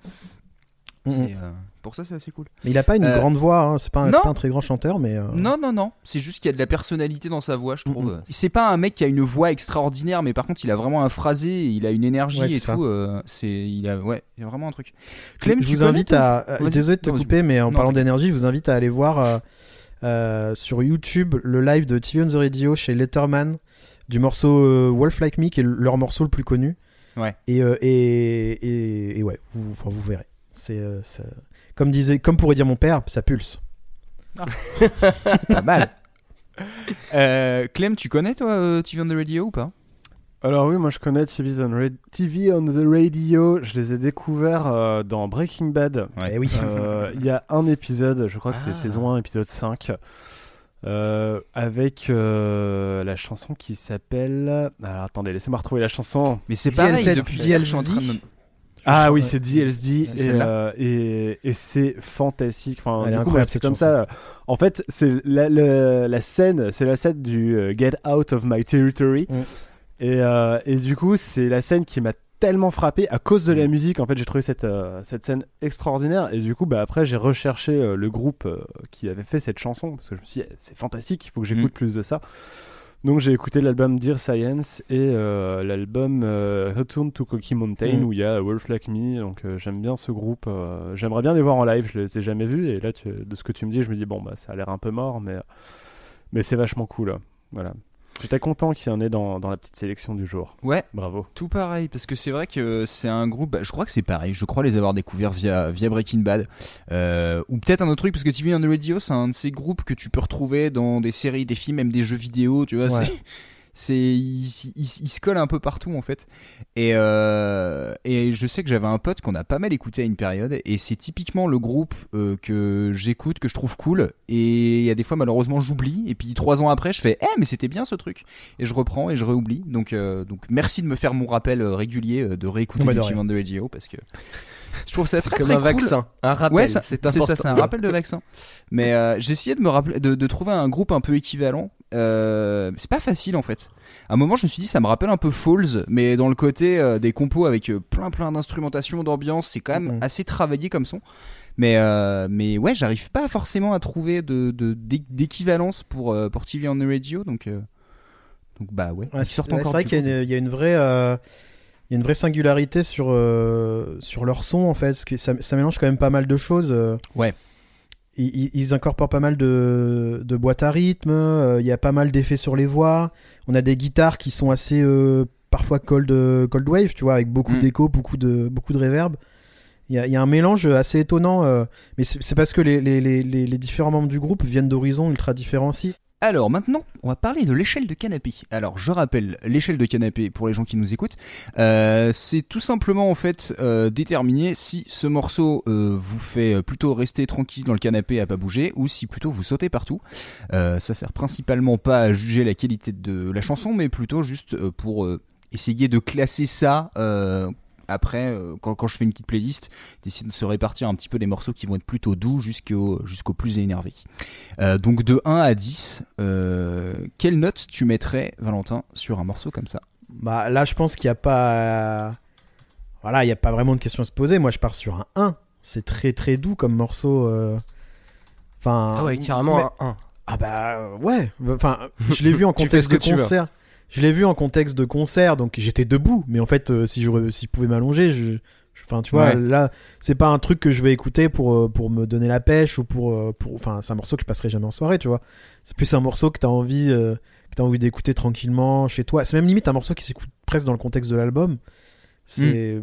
Euh, pour ça, c'est assez cool. Mais il a pas une Euh, grande voix, hein, c'est pas, un- pas très grand chanteur, mais. euh, Non, non, non. C'est juste qu'il y a de la personnalité dans sa voix, je trouve. C'est pas un mec qui a une voix extraordinaire, mais par contre, il a vraiment un phrasé, il a une énergie Ouais, et ça. tout. c'est, il a, ouais, il y a vraiment un truc. Clem, je tu vous invite à. Désolé de te Non, couper, mais en Non, parlant d'énergie, je vous invite à aller voir sur YouTube le live de TV on the Radio chez Letterman du morceau euh, Wolf Like Me, qui est leur morceau le plus connu. Ouais. Et, euh, et, et, et ouais, vous, enfin, vous verrez. C'est euh, ça- comme disait, comme pourrait dire mon père, ça pulse. Pas mal. Euh, Clem, tu connais toi euh, TV on the Radio ou pas? Alors oui, moi je connais TV on, Ra- TV on the Radio. Je les ai découverts euh, dans Breaking Bad. Eh oui. Euh, Il y a un épisode, je crois que Ah. c'est saison 1, épisode 5, euh, avec euh, la chanson qui s'appelle... Alors attendez, laissez-moi retrouver la chanson. Mais c'est DLZ, pareil depuis DLZ. je suis en train de me- Ah oui, c'est DLSD et, euh, et, et c'est fantastique. Enfin, Elle est du coup, incroyable, c'est comme ça. En fait, c'est la, la, la scène, c'est la scène du Get Out of My Territory. Mm. Et, euh, et du coup, c'est la scène qui m'a tellement frappé à cause de Mm. la musique. En fait, j'ai trouvé cette, euh, cette scène extraordinaire. Et du coup, bah, après, j'ai recherché euh, le groupe euh, qui avait fait cette chanson parce que je me suis dit, eh, c'est fantastique, il faut que j'écoute Mm. plus de ça. Donc j'ai écouté l'album Dear Science et l'album Return to Cookie Mountain Mm. où il y a Wolf Like Me. Donc j'aime bien ce groupe. J'aimerais bien les voir en live. Je les ai jamais vus et là tu- de ce que tu me dis, je me dis bon bah ça a l'air un peu mort, mais mais c'est vachement cool. Voilà. J'étais content qu'il y en ait dans, dans la petite sélection du jour. Ouais, Bravo. tout pareil parce que c'est vrai que c'est un groupe. bah, je crois que c'est pareil. Je crois les avoir découverts via via Breaking Bad Euh, ou peut-être un autre truc parce que TV on the Radio c'est un de ces groupes que tu peux retrouver dans des séries, des films, même des jeux vidéo. Tu vois, Ouais. C'est il, il- il se colle un peu partout en fait. Et euh, et je sais que j'avais un pote qu'on a pas mal écouté à une période et c'est typiquement le groupe euh, que j'écoute que je trouve cool. Et il y a des fois malheureusement j'oublie. Et puis trois ans après je fais eh mais c'était bien ce truc. Et je reprends et je réoublie. Donc euh, donc merci de me faire mon rappel régulier de réécouter du de Radio parce que je trouve ça très comme très un cool. vaccin, un rappel. Ouais, c'est ça, c'est un rappel de vaccin. Mais euh, j'ai essayé de me rappeler, de, de trouver un groupe un peu équivalent. Euh, c'est pas facile en fait. À un moment, je me suis dit, ça me rappelle un peu Falls, mais dans le côté euh, des compos avec plein plein d'instrumentation, d'ambiance, c'est quand même assez travaillé comme son. Mais euh, mais ouais, j'arrive pas forcément à trouver de de- d'é- d'équivalence pour euh, pour TV on the Radio, donc euh, donc bah ouais. Ouais, c'est vrai qu'il y, a une- il y a une vraie, il y a une vraie singularité sur euh, sur leur son en fait, parce que ça, ça mélange quand même pas mal de choses. euh. Ouais. Ils, incorporent pas mal de, de boîtes à rythme. euh, Il y a pas mal d'effets sur les voix. On a des guitares qui sont assez euh, parfois cold cold wave, tu vois, avec beaucoup Mm. d'écho, beaucoup de beaucoup de reverb. Il y, a, il y a un mélange assez étonnant, mais c'est parce que les, les, les, les- les différents membres du groupe viennent d'horizons ultra différents aussi. Alors maintenant, on va parler de l'échelle de canapé. Alors je rappelle, l'échelle de canapé pour les gens qui nous écoutent, euh, c'est tout simplement en fait euh, déterminer si ce morceau euh, vous fait plutôt rester tranquille dans le canapé à pas bouger ou si plutôt vous sautez partout. Ça sert principalement pas à juger la qualité de la chanson, mais plutôt juste pour essayer de classer ça. Après, euh, quand, quand je fais une petite playlist, d'essayer de se répartir un petit peu des morceaux qui vont être plutôt doux jusqu'au jusqu'au plus énervé. Euh, donc de 1 à 10, euh, quelle note tu mettrais, Valentin, sur un morceau comme ça? Bah là, je pense qu'il n'y a pas. Voilà, il n'y a pas vraiment de question à se poser. Moi, je pars sur un 1. C'est très très doux comme morceau. euh. Enfin. Ah ouais, carrément mais- un 1. Ah bah ouais. Enfin, je l'ai vu en contexte de concert. Je l'ai vu en contexte de concert, donc j'étais debout. Mais en fait, euh, si je, re- si je pouvais m'allonger, je. Enfin, tu vois, Ouais. là, c'est pas un truc que je vais écouter pour, euh, pour me donner la pêche ou pour, euh, pour. Enfin, c'est un morceau que je passerai jamais en soirée, tu vois. C'est plus un morceau que t'as envie, euh, que envie d'écouter tranquillement chez toi. C'est même limite un morceau qui s'écoute presque dans le contexte de l'album. C'est.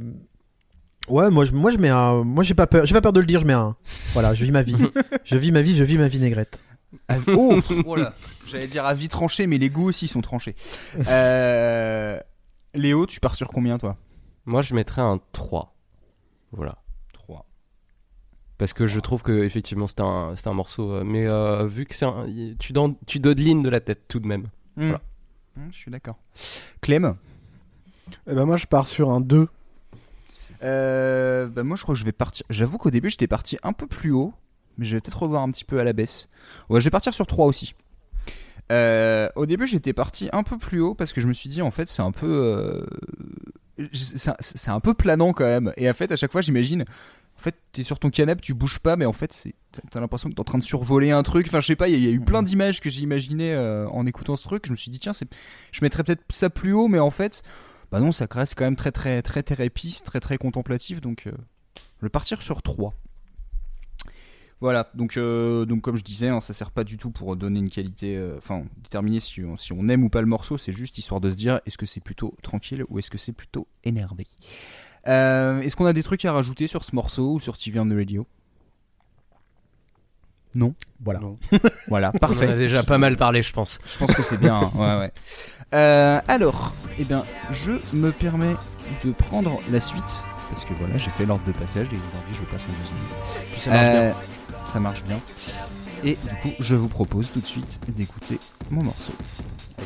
Ouais, moi je, moi je mets un. Moi j'ai pas peur, j'ai pas peur de le dire, je mets un. Voilà, je vis ma vie. je vis ma vie, je vis ma vinaigrette. Oh, voilà. J'allais dire avis tranché, mais les goûts aussi sont tranchés. Euh, Léo, tu pars sur combien toi? Moi, je mettrais un 3. Voilà. 3. Parce que je trouve que effectivement c'est un, c'est un morceau. euh, Mais euh, vu que c'est un. Tu, don- tu dodelines de la tête tout de même. Voilà. je suis d'accord. Clem? Eh ben moi je pars sur un 2. Euh, bah moi je crois que je vais partir. J'avoue qu'au début j'étais parti un peu plus haut, mais je vais peut-être revoir un petit peu à la baisse. Ouais, je vais partir sur 3 aussi. Euh, au début j'étais parti un peu plus haut parce que je me suis dit en fait c'est un peu euh, c'est un peu planant quand même et en fait à chaque fois j'imagine En fait, t'es sur ton canapé, tu bouges pas, mais en fait, t'as- l'impression que t'es en train de survoler un truc. Enfin, je sais pas, il y, a- il y a eu plein d'images que j'ai imaginées euh, en écoutant ce truc. Je me suis dit, tiens, je mettrais peut-être ça plus haut, mais en fait, bah non, ça reste quand même très, très, très thérapiste, très, très contemplatif. Donc, je vais partir sur 3. Voilà, donc, euh, donc comme je disais, hein, ça sert pas du tout pour donner une qualité, euh, enfin déterminer si on, si on aime ou pas le morceau, c'est juste histoire de se dire est-ce que c'est plutôt tranquille ou est-ce que c'est plutôt énervé? Euh, est-ce qu'on a des trucs à rajouter sur ce morceau ou sur TV on the Radio? Non? Voilà. Non. Voilà, On parfait. a déjà pas mal parlé, je pense. Je pense que c'est bien. hein. Ouais, ouais. Euh, alors, eh bien, je me permets de prendre la suite parce que voilà, j'ai fait l'ordre de passage et aujourd'hui je passe en deuxième. Puis ça marche bien. Ça marche bien. Et du coup, je vous propose tout de suite d'écouter mon morceau.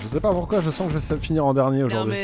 Je sais pas pourquoi, je sens que je vais finir en dernier aujourd'hui.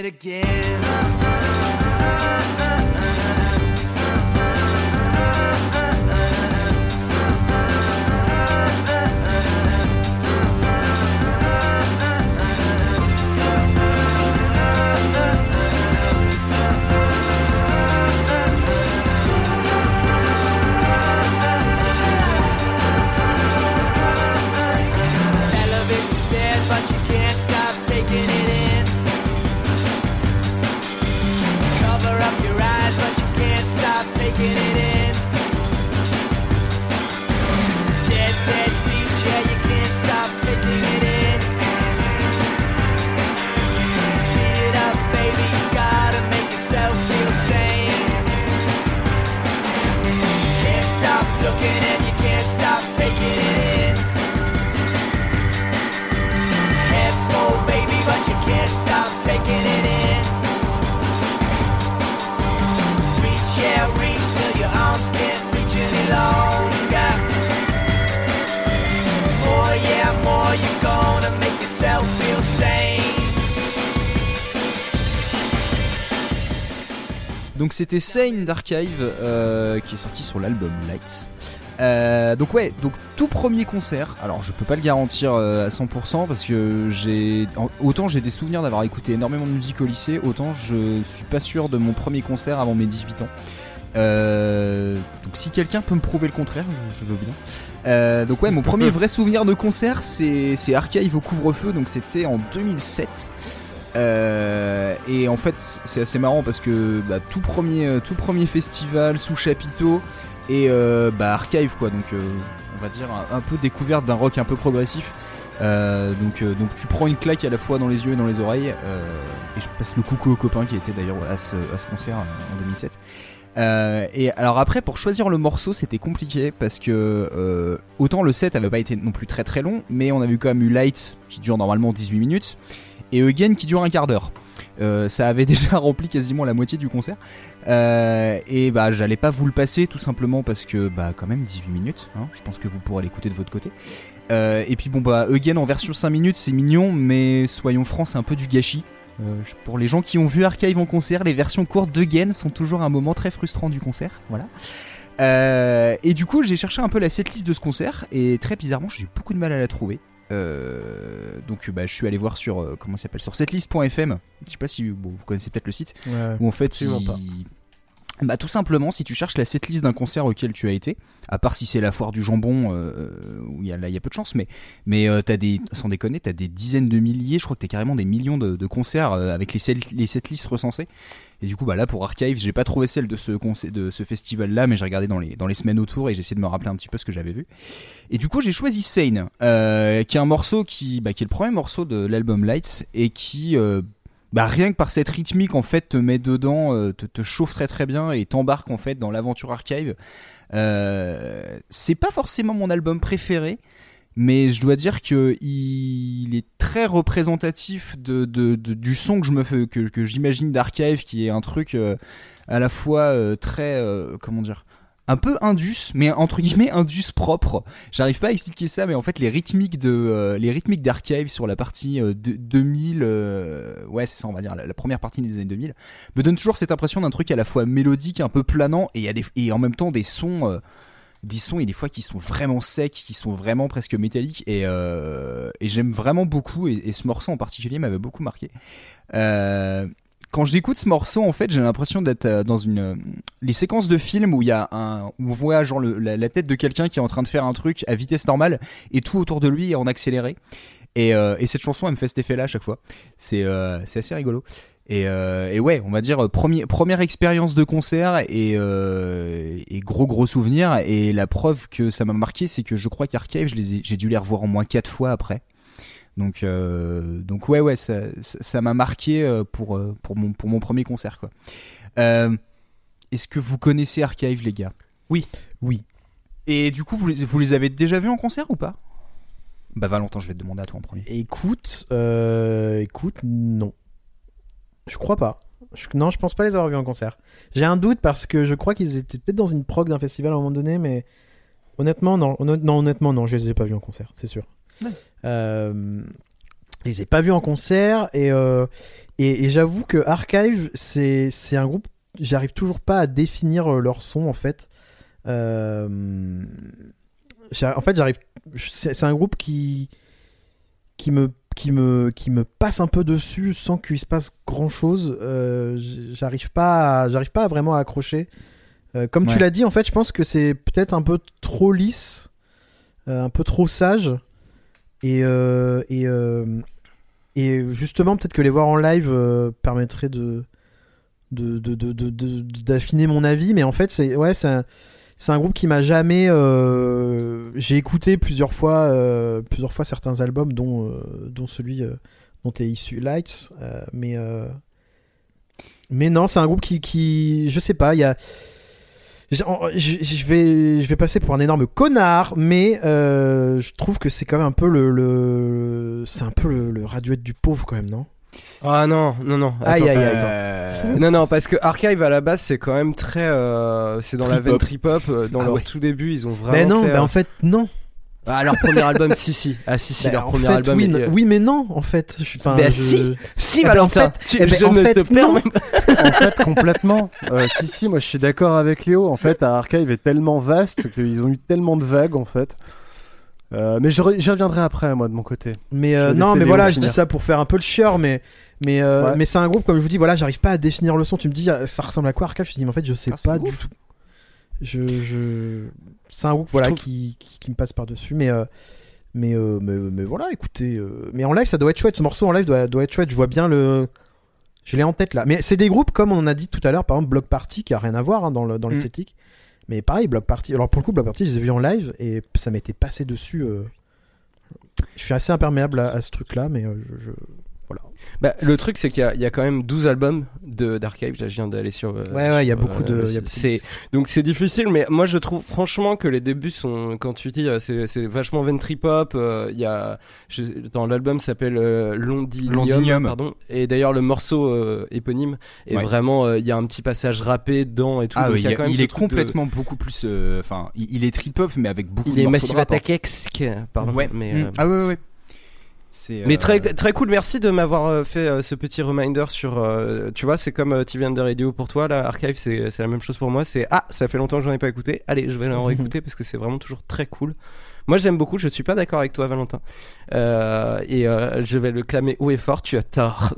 Donc c'était Sane d'Archive euh, qui est sorti sur l'album Lights. Euh, donc ouais, donc tout premier concert. Alors je peux pas le garantir euh, à 100% parce que j'ai autant j'ai des souvenirs d'avoir écouté énormément de musique au lycée, autant je suis pas sûr de mon premier concert avant mes 18 ans. Euh, donc si quelqu'un peut me prouver le contraire, je, je veux bien. Euh, donc ouais, mon premier vrai souvenir de concert, c'est Archive au couvre-feu, donc c'était en 2007. Euh, et en fait, c'est assez marrant parce que bah, tout premier, euh, tout premier festival sous chapiteau et euh, bah, Archive quoi. Donc, on va dire un, peu découverte d'un rock un peu progressif. Donc, donc tu prends une claque à la fois dans les yeux et dans les oreilles. et je passe le coucou aux copains qui étaient d'ailleurs à ce, concert en 2007. Euh, et alors après pour choisir le morceau c'était compliqué parce que autant le set avait pas été non plus très très long mais on a vu quand même eu Lights qui dure normalement 18 minutes et Again qui dure un quart d'heure. Euh, ça avait déjà rempli quasiment la moitié du concert. Euh, et bah j'allais pas vous le passer tout simplement parce que bah quand même 18 minutes, hein, je pense que vous pourrez l'écouter de votre côté. Euh, et puis bon bah Again en version 5 minutes c'est mignon mais soyons francs c'est un peu du gâchis. Pour les gens qui ont vu Archive en concert, les versions courtes d'Again sont toujours un moment très frustrant du concert. Voilà. Et du coup, j'ai cherché un peu la setlist de ce concert et très bizarrement, j'ai eu beaucoup de mal à la trouver. Euh, donc, bah, je suis allé voir sur euh, comment s'appelle sur setlist.fm. Je sais pas si bon, vous connaissez peut-être le site Ouais. où en fait, Absolument il- pas. Bah tout simplement, si tu cherches la setlist d'un concert auquel tu as été, à part si c'est la foire du jambon, euh, où il y a, là il y a peu de chance, mais mais euh, des, sans déconner, t'as des dizaines de milliers, je crois que t'as carrément des millions de, concerts euh, avec les, les setlists recensées. Et du coup, bah là pour Archive, j'ai pas trouvé celle de ce festival là, mais j'ai regardé dans les semaines autour et j'ai essayé de me rappeler un petit peu ce que j'avais vu. Et du coup, j'ai choisi Sane, euh, qui est un morceau qui, bah, qui est le premier morceau de l'album Lights et qui euh, bah rien que par cette rythmique en fait te met dedans, euh, te, te chauffe très très bien et t'embarque en fait dans l'aventure archive. Euh, c'est pas forcément mon album préféré, mais je dois dire que il est très représentatif de, de- du son que je me fais, que, que j'imagine d'archive, qui est un truc euh, à la fois très comment dire un peu indus, mais entre guillemets indus propre. J'arrive pas à expliquer ça, mais en fait les rythmiques de euh, les rythmiques d'archive sur la partie euh, de- 2000, euh, ouais c'est ça on va dire la, première partie des années 2000, me donne toujours cette impression d'un truc à la fois mélodique, un peu planant et, en même temps des sons, euh, des sons et des fois qui sont vraiment secs, qui sont vraiment presque métalliques et, euh, j'aime vraiment beaucoup et, ce morceau en particulier m'avait beaucoup marqué. Euh, quand j'écoute ce morceau, en fait, j'ai l'impression d'être euh, dans une euh, les séquences de films où il y a un on voit genre la, tête de quelqu'un qui est en train de faire un truc à vitesse normale et tout autour de lui est en accéléré. Et, euh, et cette chanson, elle me fait cet effet-là à chaque fois. C'est assez rigolo. Et, ouais, on va dire première expérience de concert et, gros gros souvenir. Et la preuve que ça m'a marqué, c'est que je crois qu'Archive, j'ai dû les revoir au moins quatre fois après. Donc, euh, donc ouais, ouais, ça ça- ça m'a marqué euh, pour, euh, pour, mon, pour mon premier concert. quoi. Est-ce que vous connaissez Archive, les gars? Oui. Et du coup, vous les, vous les avez déjà vus en concert ou pas? Bah Valentin, je vais te demander à toi en premier. Écoute, euh, écoute, non. Je crois pas. Je- non, je pense pas les avoir vus en concert. J'ai un doute parce que je crois qu'ils étaient peut-être dans une prog d'un festival à un moment donné, mais honnêtement, non. Honn- non, honnêtement, non, je les ai pas vus en concert, c'est sûr. Euh, ai pas vus en concert et, euh, et, et j'avoue que Archive, c'est c'est un groupe, j'arrive toujours pas à définir euh, leur son en fait. Euh, en fait, j'arrive. C'est un groupe qui qui me qui me qui me passe un peu dessus sans qu'il se passe grand chose. j'arrive pas à- j'arrive pas à vraiment à accrocher. Comme tu l'as dit, en fait, je pense que c'est peut-être un peu trop lisse, un peu trop sage, et euh, et euh, et justement peut-être que les voir en live euh, permettrait de de- de- de- de- d'affiner mon avis, mais en fait c'est ouais c'est un, un groupe qui m'a jamais j'ai écouté plusieurs fois plusieurs fois certains albums dont dont celui dont est issu Lights mais mais non c'est un groupe qui qui je sais pas il y a je vais, je vais passer pour un énorme connard, mais euh, je trouve que c'est quand même un peu le, le c'est un peu le, le radioette du pauvre quand même, non? Ah non, non, non. Aïe, attends, aïe, aïe. attends. Non, non, parce que Archive à la base c'est quand même très. euh, c'est dans la veine trip-hop. euh, Dans Ah leur ouais. tout début, ils ont vraiment. Mais non, bah euh, en fait non. Ah, leur premier album, si, si. Ah, si, si, Bah, leur premier fait, album. oui, n- oui, mais non, en fait. Je, enfin, Bah je- si. Si, Valentin, en fait- tu- eh ben, je en ne fait, te non. permets pas. en fait, complètement. Euh, si, si, moi je suis d'accord avec Léo. En fait, Archive est tellement vaste qu'ils ont eu tellement de vagues en fait. Euh, mais j'y reviendrai après, moi, de mon côté. Mais euh, non, mais Léo voilà, je dis ça pour faire un peu le chieur, mais mais euh, Ouais. mais c'est un groupe comme je vous dis, voilà, j'arrive pas à définir le son. Tu me dis, euh, ça ressemble à quoi Arcave Je te dis, mais en fait, je sais Ah, pas du tout. Je je c'est un groupe voilà trouve- qui, qui qui me passe par dessus, mais euh, mais, euh, mais mais voilà, écoutez, euh, mais en live ça doit être chouette. Ce morceau en live doit doit être chouette. Je vois bien le je l'ai en tête là. Mais c'est des groupes comme on en a dit tout à l'heure, par exemple Block Party qui a rien à voir hein, dans le- dans Mm. l'esthétique. Mais pareil, Block Party. Alors pour le coup, Block Party, je les ai vus en live et ça m'était passé dessus. Je suis assez imperméable à, à ce truc-là, mais je- voilà. Bah, le truc, c'est qu'il y, a- il y a quand même 12 albums de d'Archive. Là, je viens d'aller sur. euh, Ouais, ouais, il y a beaucoup de. euh, il y a beaucoup de- c'est donc c'est difficile, mais moi je trouve franchement que les débuts sont, quand tu dis, euh, c'est vachement ventrip pop. euh, Il y a je- dans l'album s'appelle euh, Londinium, Londinium. pardon. Et d'ailleurs le morceau euh, éponyme est Ouais. vraiment, euh, il y a un petit passage rappé dedans et tout. Ah donc oui, il y a il, quand même il est de- complètement beaucoup plus. euh, Enfin, il, il est trip hop, mais avec beaucoup il de est morceaux Massive hein. Attack X, pardon. Ouais. Mais, Mm. euh, Ah ouais, ouais, Mais euh, très très cool, merci de m'avoir euh, fait euh, ce petit reminder sur. euh, tu vois, c'est comme euh, TV Under Radio pour toi, là, Archive, c'est c'est la même chose pour moi. C'est ah, ça fait longtemps que j'en ai pas écouté. Allez, je vais en réécouter parce que c'est vraiment toujours très cool. Moi, j'aime beaucoup. Je suis pas d'accord avec toi, Valentin. Euh, et euh, je vais le clamer haut et fort. Tu as tort.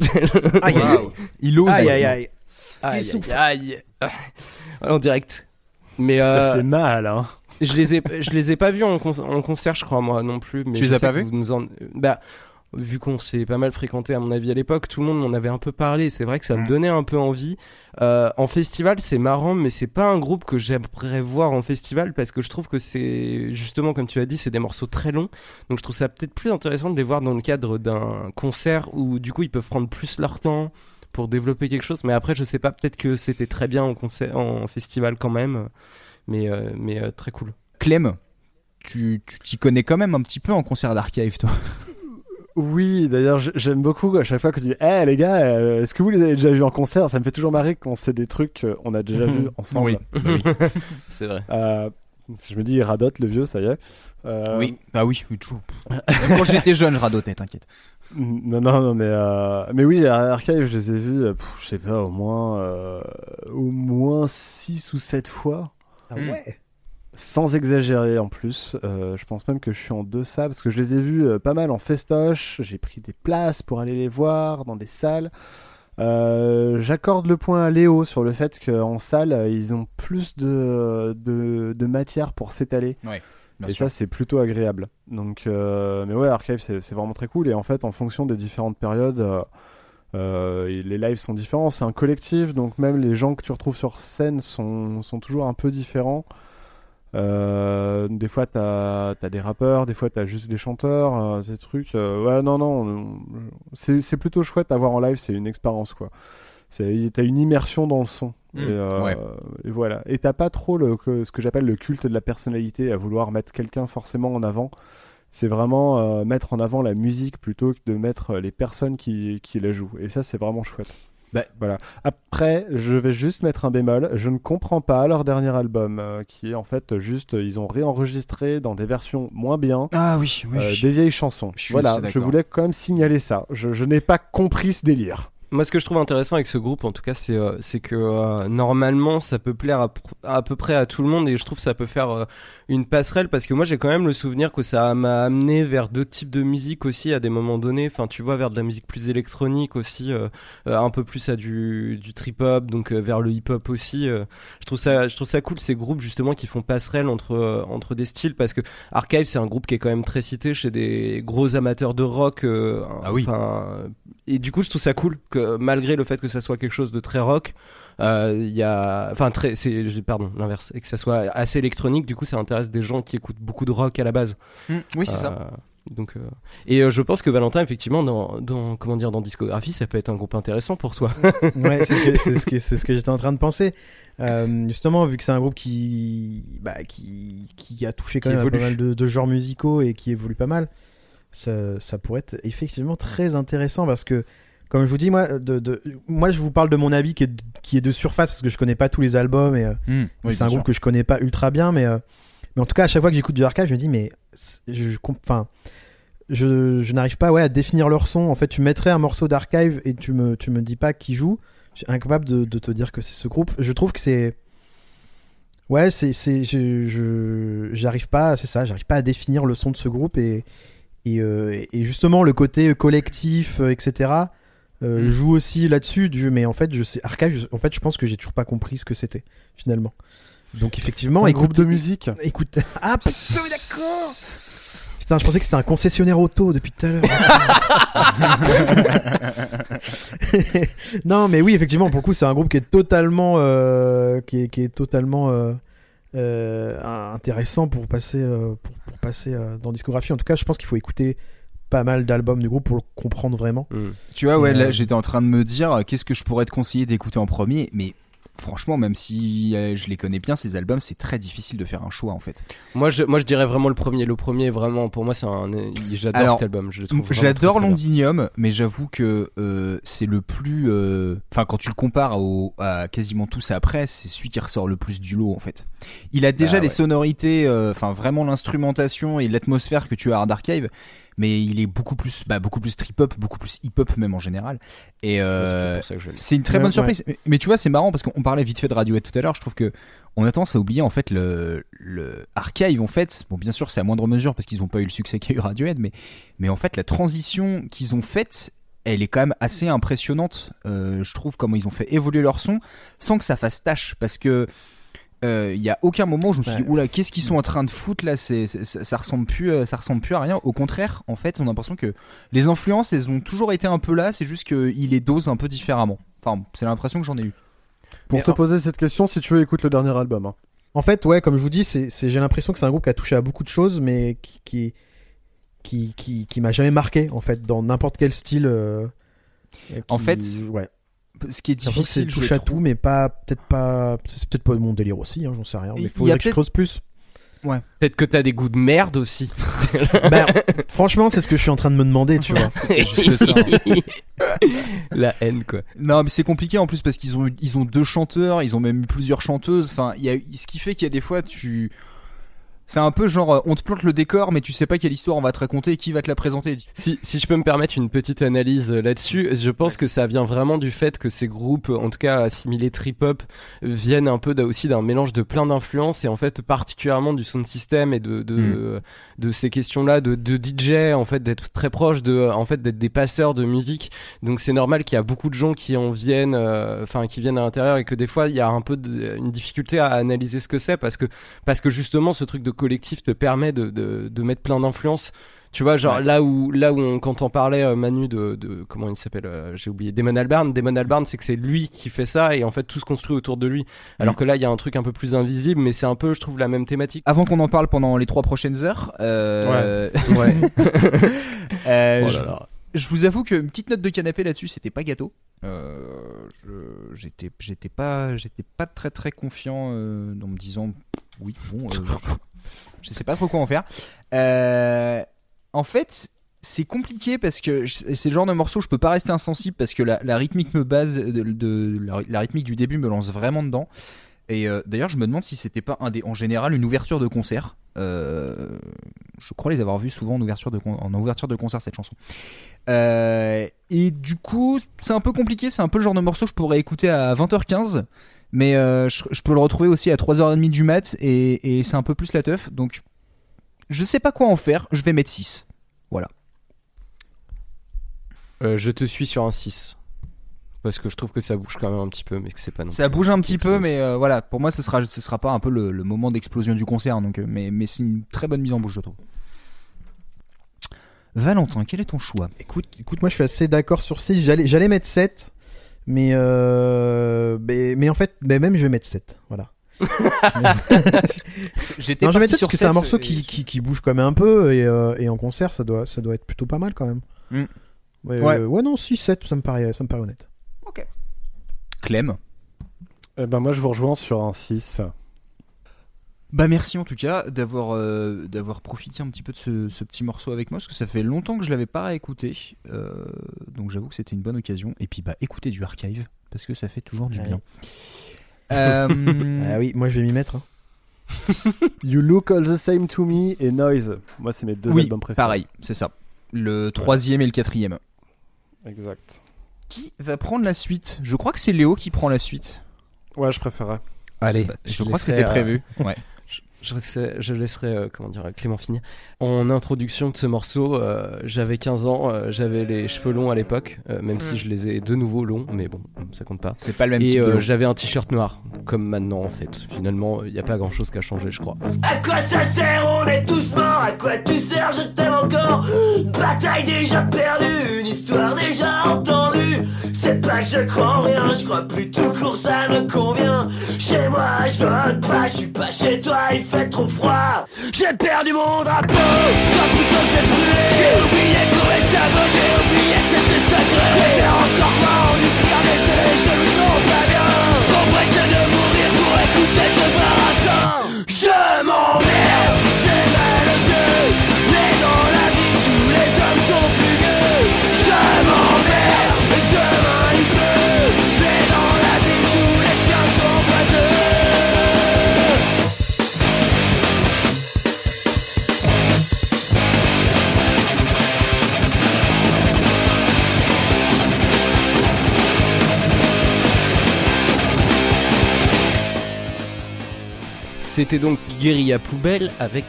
Aïe. Il ose. aïe, aïe, aïe. aïe, aïe, aïe. En direct. Mais Ça euh, fait mal, hein. Je les ai, je les ai pas vus en, con- en concert, je crois moi non plus. Mais Tu les as pas vus en- Bah, vu qu'on s'est pas mal fréquenté à mon avis à l'époque, tout le monde m'en avait un peu parlé. C'est vrai que ça me Mm. donnait un peu envie. Euh, en festival, c'est marrant, mais c'est pas un groupe que j'aimerais voir en festival parce que je trouve que c'est justement comme tu as dit, c'est des morceaux très longs. Donc je trouve ça peut-être plus intéressant de les voir dans le cadre d'un concert où du coup ils peuvent prendre plus leur temps pour développer quelque chose. Mais après, je sais pas, peut-être que c'était très bien en concert, en festival quand même. Mais euh, mais euh, très cool. Clem, tu tu t'y connais quand même un petit peu en concert d'archive, toi. Oui, d'ailleurs, j'aime beaucoup à chaque fois que tu dis Eh les gars, euh, est-ce que vous les avez déjà vus en concert? Ça me fait toujours marrer quand c'est des trucs qu'on a déjà vus ensemble. Oui. c'est vrai. Euh, je me dis, il radote le vieux, ça y est. Euh, Oui, bah oui, oui, toujours. Même quand j'étais jeune, je radotais, t'inquiète. Non, non, non, mais, euh, mais oui, à Archive, je les ai vus, pff, je sais pas, au moins, euh, au moins 6 ou 7 fois. Ah Mm. ouais. Sans exagérer en plus, Euh, je pense même que je suis en deçà parce que je les ai vus euh, pas mal en festoche. J'ai pris des places pour aller les voir dans des salles. Euh, J'accorde le point à Léo sur le fait qu'en salle, ils ont plus de, de, de matière pour s'étaler. Bien et sûr. ça, c'est plutôt agréable. Donc, euh, mais ouais, Archive, c'est c'est vraiment très cool. Et en fait, en fonction des différentes périodes, euh, les lives sont différents. C'est un collectif, donc même les gens que tu retrouves sur scène sont, sont toujours un peu différents. Euh, des fois, t'as as des rappeurs, des fois, t'as juste des chanteurs, euh, des trucs. ouais, non, non, on- c'est plutôt chouette à voir en live. C'est une expérience, quoi. T'as une immersion dans le son. Mm, et, ouais. et voilà. Et t'as pas trop le, que- ce que j'appelle le culte de la personnalité à vouloir mettre quelqu'un forcément en avant. C'est vraiment euh, mettre en avant la musique plutôt que de mettre euh, les personnes qui, qui la jouent. Et ça, c'est vraiment chouette. Bah. Voilà. Après, je vais juste mettre un bémol. Je ne comprends pas leur dernier album, euh, qui est en fait juste, ils ont réenregistré dans des versions moins bien. Ah oui, oui. euh, des vieilles chansons. Je voilà, je voulais quand même signaler ça. Je, je n'ai pas compris ce délire. Moi, ce que je trouve intéressant avec ce groupe, en tout cas, c'est euh, que euh, normalement, ça peut plaire à, à peu près à tout le monde et je trouve que ça peut faire euh, une passerelle parce que moi, j'ai quand même le souvenir que ça m'a amené vers d'autres types de musique aussi à des moments donnés. Enfin, tu vois, vers de la musique plus électronique aussi, un peu plus à du, du trip hop, donc vers le hip hop aussi. je trouve ça, je trouve ça cool ces groupes justement qui font passerelle entre entre des styles parce que Archive, c'est un groupe qui est quand même très cité chez des gros amateurs de rock. Ah oui. et du coup, je trouve ça cool que malgré le fait que ça soit quelque chose de très rock, euh, il y a, enfin très, c'est, pardon, l'inverse, et que ça soit assez électronique. Du coup, ça intéresse des gens qui écoutent beaucoup de rock à la base. Mm, oui, c'est ça. Euh, Donc, euh, et euh, je pense que Valentin, effectivement, dans, dans comment dire, dans discographie, ça peut être un groupe intéressant pour toi. Ouais, c'est ce que, c'est ce que, c'est ce que j'étais en train de penser. Euh, justement, vu que c'est un groupe qui, bah, qui, qui a touché quand Qui même à pas mal de, de genres musicaux et qui évolue pas mal, ça, ça pourrait être effectivement très intéressant parce que, comme je vous dis, moi, de, de, moi je vous parle de mon avis qui est, qui est de surface parce que je connais pas tous les albums et, euh, Mm, et oui, c'est un groupe que je connais pas ultra bien, mais, euh, mais en tout cas, à chaque fois que j'écoute du archive, je me dis, mais je, je enfin, je, je n'arrive pas ouais, à définir leur son. En fait, tu mettrais un morceau d'archive et tu me, tu me dis pas qui joue. Je suis incapable de, de te dire que c'est ce groupe. Je trouve que c'est. Ouais, c'est. c'est je, je, j'arrive pas, c'est ça, j'arrive pas à définir le son de ce groupe et, et, euh, et justement le côté collectif, etc. euh, Mm. joue aussi là-dessus. Du, mais en fait, je sais, je- en fait, je pense que j'ai toujours pas compris ce que c'était finalement. Donc effectivement, un écoute- groupe de musique. Écoute, ah putain, d'accord. Putain, je pensais que c'était un concessionnaire auto depuis tout à l'heure. non, mais oui, effectivement, pour le coup, c'est un groupe qui est totalement, euh, qui est, qui est totalement euh, euh, intéressant pour passer, pour, pour passer dans discographie. En tout cas, je pense qu'il faut écouter pas mal d'albums du groupe pour le comprendre vraiment. Tu vois, ouais, là, euh, j'étais en train de me dire, euh, qu'est-ce que je pourrais te conseiller d'écouter en premier, mais franchement, même si euh, je les connais bien, ces albums, c'est très difficile de faire un choix, en fait. moi, je, moi, je dirais vraiment le premier. Le premier, vraiment, pour moi, c'est un, j'adore cet album. Je le trouve vraiment J'adore. Londinium, mais j'avoue que euh, c'est le plus. euh, Enfin, quand tu le compares au, à quasiment tout ça après, c'est celui qui ressort le plus du lot en fait. Il a déjà Bah, les ouais. sonorités, euh, enfin vraiment l'instrumentation et l'atmosphère que tu as à Hard Archive, mais il est beaucoup plus, bah, beaucoup plus trip hop, beaucoup plus hip hop même en général. Et C'est euh, c'est une très Ouais, bonne surprise. Mais, mais tu vois, c'est marrant parce qu'on parlait vite fait de Radiohead tout à l'heure. Je trouve que on a tendance à oublier en fait le, le archive en fait. Bon, bien sûr, c'est à moindre mesure parce qu'ils n'ont pas eu le succès qu'a eu Radiohead, mais mais en fait, la transition qu'ils ont faite, elle est quand même assez impressionnante. Euh, je trouve comment ils ont fait évoluer leur son sans que ça fasse tâche parce que euh, il y a aucun moment où je me suis Ouais. dit oula qu'est-ce qu'ils sont en train de foutre là c'est, c'est- ça, ça ressemble plus euh, ça ressemble plus à rien au contraire en fait on a l'impression que les influences elles ont toujours été un peu là c'est juste qu'ils les dosent un peu différemment enfin c'est l'impression que j'en ai eu Pour Mais te en- poser cette question, si tu veux, écoute le dernier album. hein. En fait, ouais, comme je vous dis, c'est, c'est- j'ai l'impression que c'est un groupe qui a touché à beaucoup de choses, mais qui, qui, qui, qui, qui m'a jamais marqué, en fait, dans n'importe quel style. euh, En fait, ouais. Ce qui est que c'est difficile touche à tout, mais pas, peut-être pas, c'est peut-être pas mon délire aussi, hein, j'en sais rien. Mais Il il y a faudrait que je creuse plus. Peut-être que t'as des goûts de merde aussi. Ben, franchement, c'est ce que je suis en train de me demander, tu vois. juste ça, La haine, quoi. Non, mais c'est compliqué en plus parce qu'ils ont, ils ont deux chanteurs, ils ont même eu plusieurs chanteuses. Enfin, il y a, ce qui fait qu'il y a des fois, tu. C'est un peu genre, euh, on te plante le décor, mais tu sais pas quelle histoire on va te raconter et qui va te la présenter. Si, si je peux me permettre une petite analyse euh, là-dessus, je pense que ça vient vraiment du fait que ces groupes, en tout cas assimilés trip-hop, viennent un peu aussi d'un mélange de plein d'influences et en fait particulièrement du sound system et de de, de ces questions-là de, de DJ en fait d'être très proche de en fait d'être des passeurs de musique. Donc c'est normal qu'il y a beaucoup de gens qui en viennent, euh, enfin qui viennent à l'intérieur et que des fois il y a un peu de- une difficulté à analyser ce que c'est parce que parce que justement ce truc de collectif te permet de de, de mettre plein d'influences. Tu vois, genre Ouais. là où là où on, quand on parlait euh, Manu de, de comment il s'appelle, euh, j'ai oublié, Damon Albarn. Damon Albarn, c'est que c'est lui qui fait ça et en fait tout se construit autour de lui. Alors Mm. que là, il y a un truc un peu plus invisible, mais c'est un peu, je trouve, la même thématique. Avant qu'on en parle pendant les trois prochaines heures, euh, Ouais. euh, Oh je, là là. je vous avoue que une petite note de canapé là-dessus, c'était pas gâteau. Euh, j'étais, j'étais pas, j'étais pas très très confiant euh, en me disant oui, bon, euh, je sais pas trop quoi en faire. Euh, en fait, c'est compliqué parce que c'est le genre de morceau je peux pas rester insensible parce que la, rythmique me base de, la, rythmique du début me lance vraiment dedans. Et euh, d'ailleurs, je me demande si c'était pas un des, en général une ouverture de concert. Euh, je crois les avoir vus souvent en ouverture de, concert cette chanson. Et du coup, c'est un peu compliqué. C'est un peu le genre de morceau que je pourrais écouter à 20h15. Mais euh, je, je peux le retrouver aussi à 3h30 du mat. Et, et c'est un peu plus la teuf. Donc, je sais pas quoi en faire. Je vais mettre 6. Euh, je te suis sur un 6 parce que je trouve que ça bouge quand même un petit peu, mais que c'est pas non. Ça bouge un petit peu, mais euh, voilà. Pour moi, ce sera, ce sera pas un peu le, le moment d'explosion du concert. Donc, mais mais c'est une très bonne mise en bouche, je trouve. Valentin, quel est ton choix? Écoute, écoute, moi je suis assez d'accord sur 6. J'allais, j'allais mettre 7. Mais, euh, mais, mais en fait, mais même je vais mettre 7. Voilà. J'étais Non, je vais mettre 7 parti parce que c'est un 7, morceau et- qui, qui, qui bouge quand même un peu. Et, euh, et en concert, ça doit, ça doit être plutôt pas mal quand même. Mm. Ouais, Ouais. euh, ouais, non, 6, 7, ça me paraît, ça me paraît honnête. Clem. Eh ben moi je vous rejoins sur un 6. Bah merci en tout cas d'avoir euh, d'avoir profité un petit peu de ce, ce petit morceau avec moi parce que ça fait longtemps que je l'avais pas réécouté euh, donc j'avoue que c'était une bonne occasion et puis bah écoutez du archive parce que ça fait toujours du Ouais. bien. Euh, Ah oui, moi je vais m'y mettre. hein. You Look All the Same to Me et Noise. Moi c'est mes deux oui, albums préférés. pareil, c'est ça. Le troisième et le quatrième. Exact. Qui va prendre la suite? Je crois que c'est Léo qui prend la suite. Ouais, je préférais. Allez, Bah, je crois que c'était euh, prévu. Ouais. Je, laisserai, je laisserai, euh, comment dire, Clément finir. En introduction de ce morceau, euh, j'avais 15 ans, euh, j'avais les cheveux longs à l'époque, euh, même si je les ai de nouveau longs, mais bon, ça compte pas. C'est pas le même Et euh, j'avais un t-shirt noir, comme maintenant en fait. Finalement, il n'y a pas grand chose qui a changé, je crois. À quoi ça sert? On est tous morts. À quoi tu sers? Je t'aime encore. Bataille déjà perdue, une histoire déjà entendue. C'est pas que je crois en rien, je crois plus tout court, ça me convient. Chez moi, je vote pas, je suis pas chez toi, il fait trop froid. J'ai perdu mon drapeau, crois plutôt que j'ai brûlé. J'ai oublié tous les sabots, j'ai oublié que c'était sacré. Je préfère encore croire en C'était donc Guérilla Poubelle avec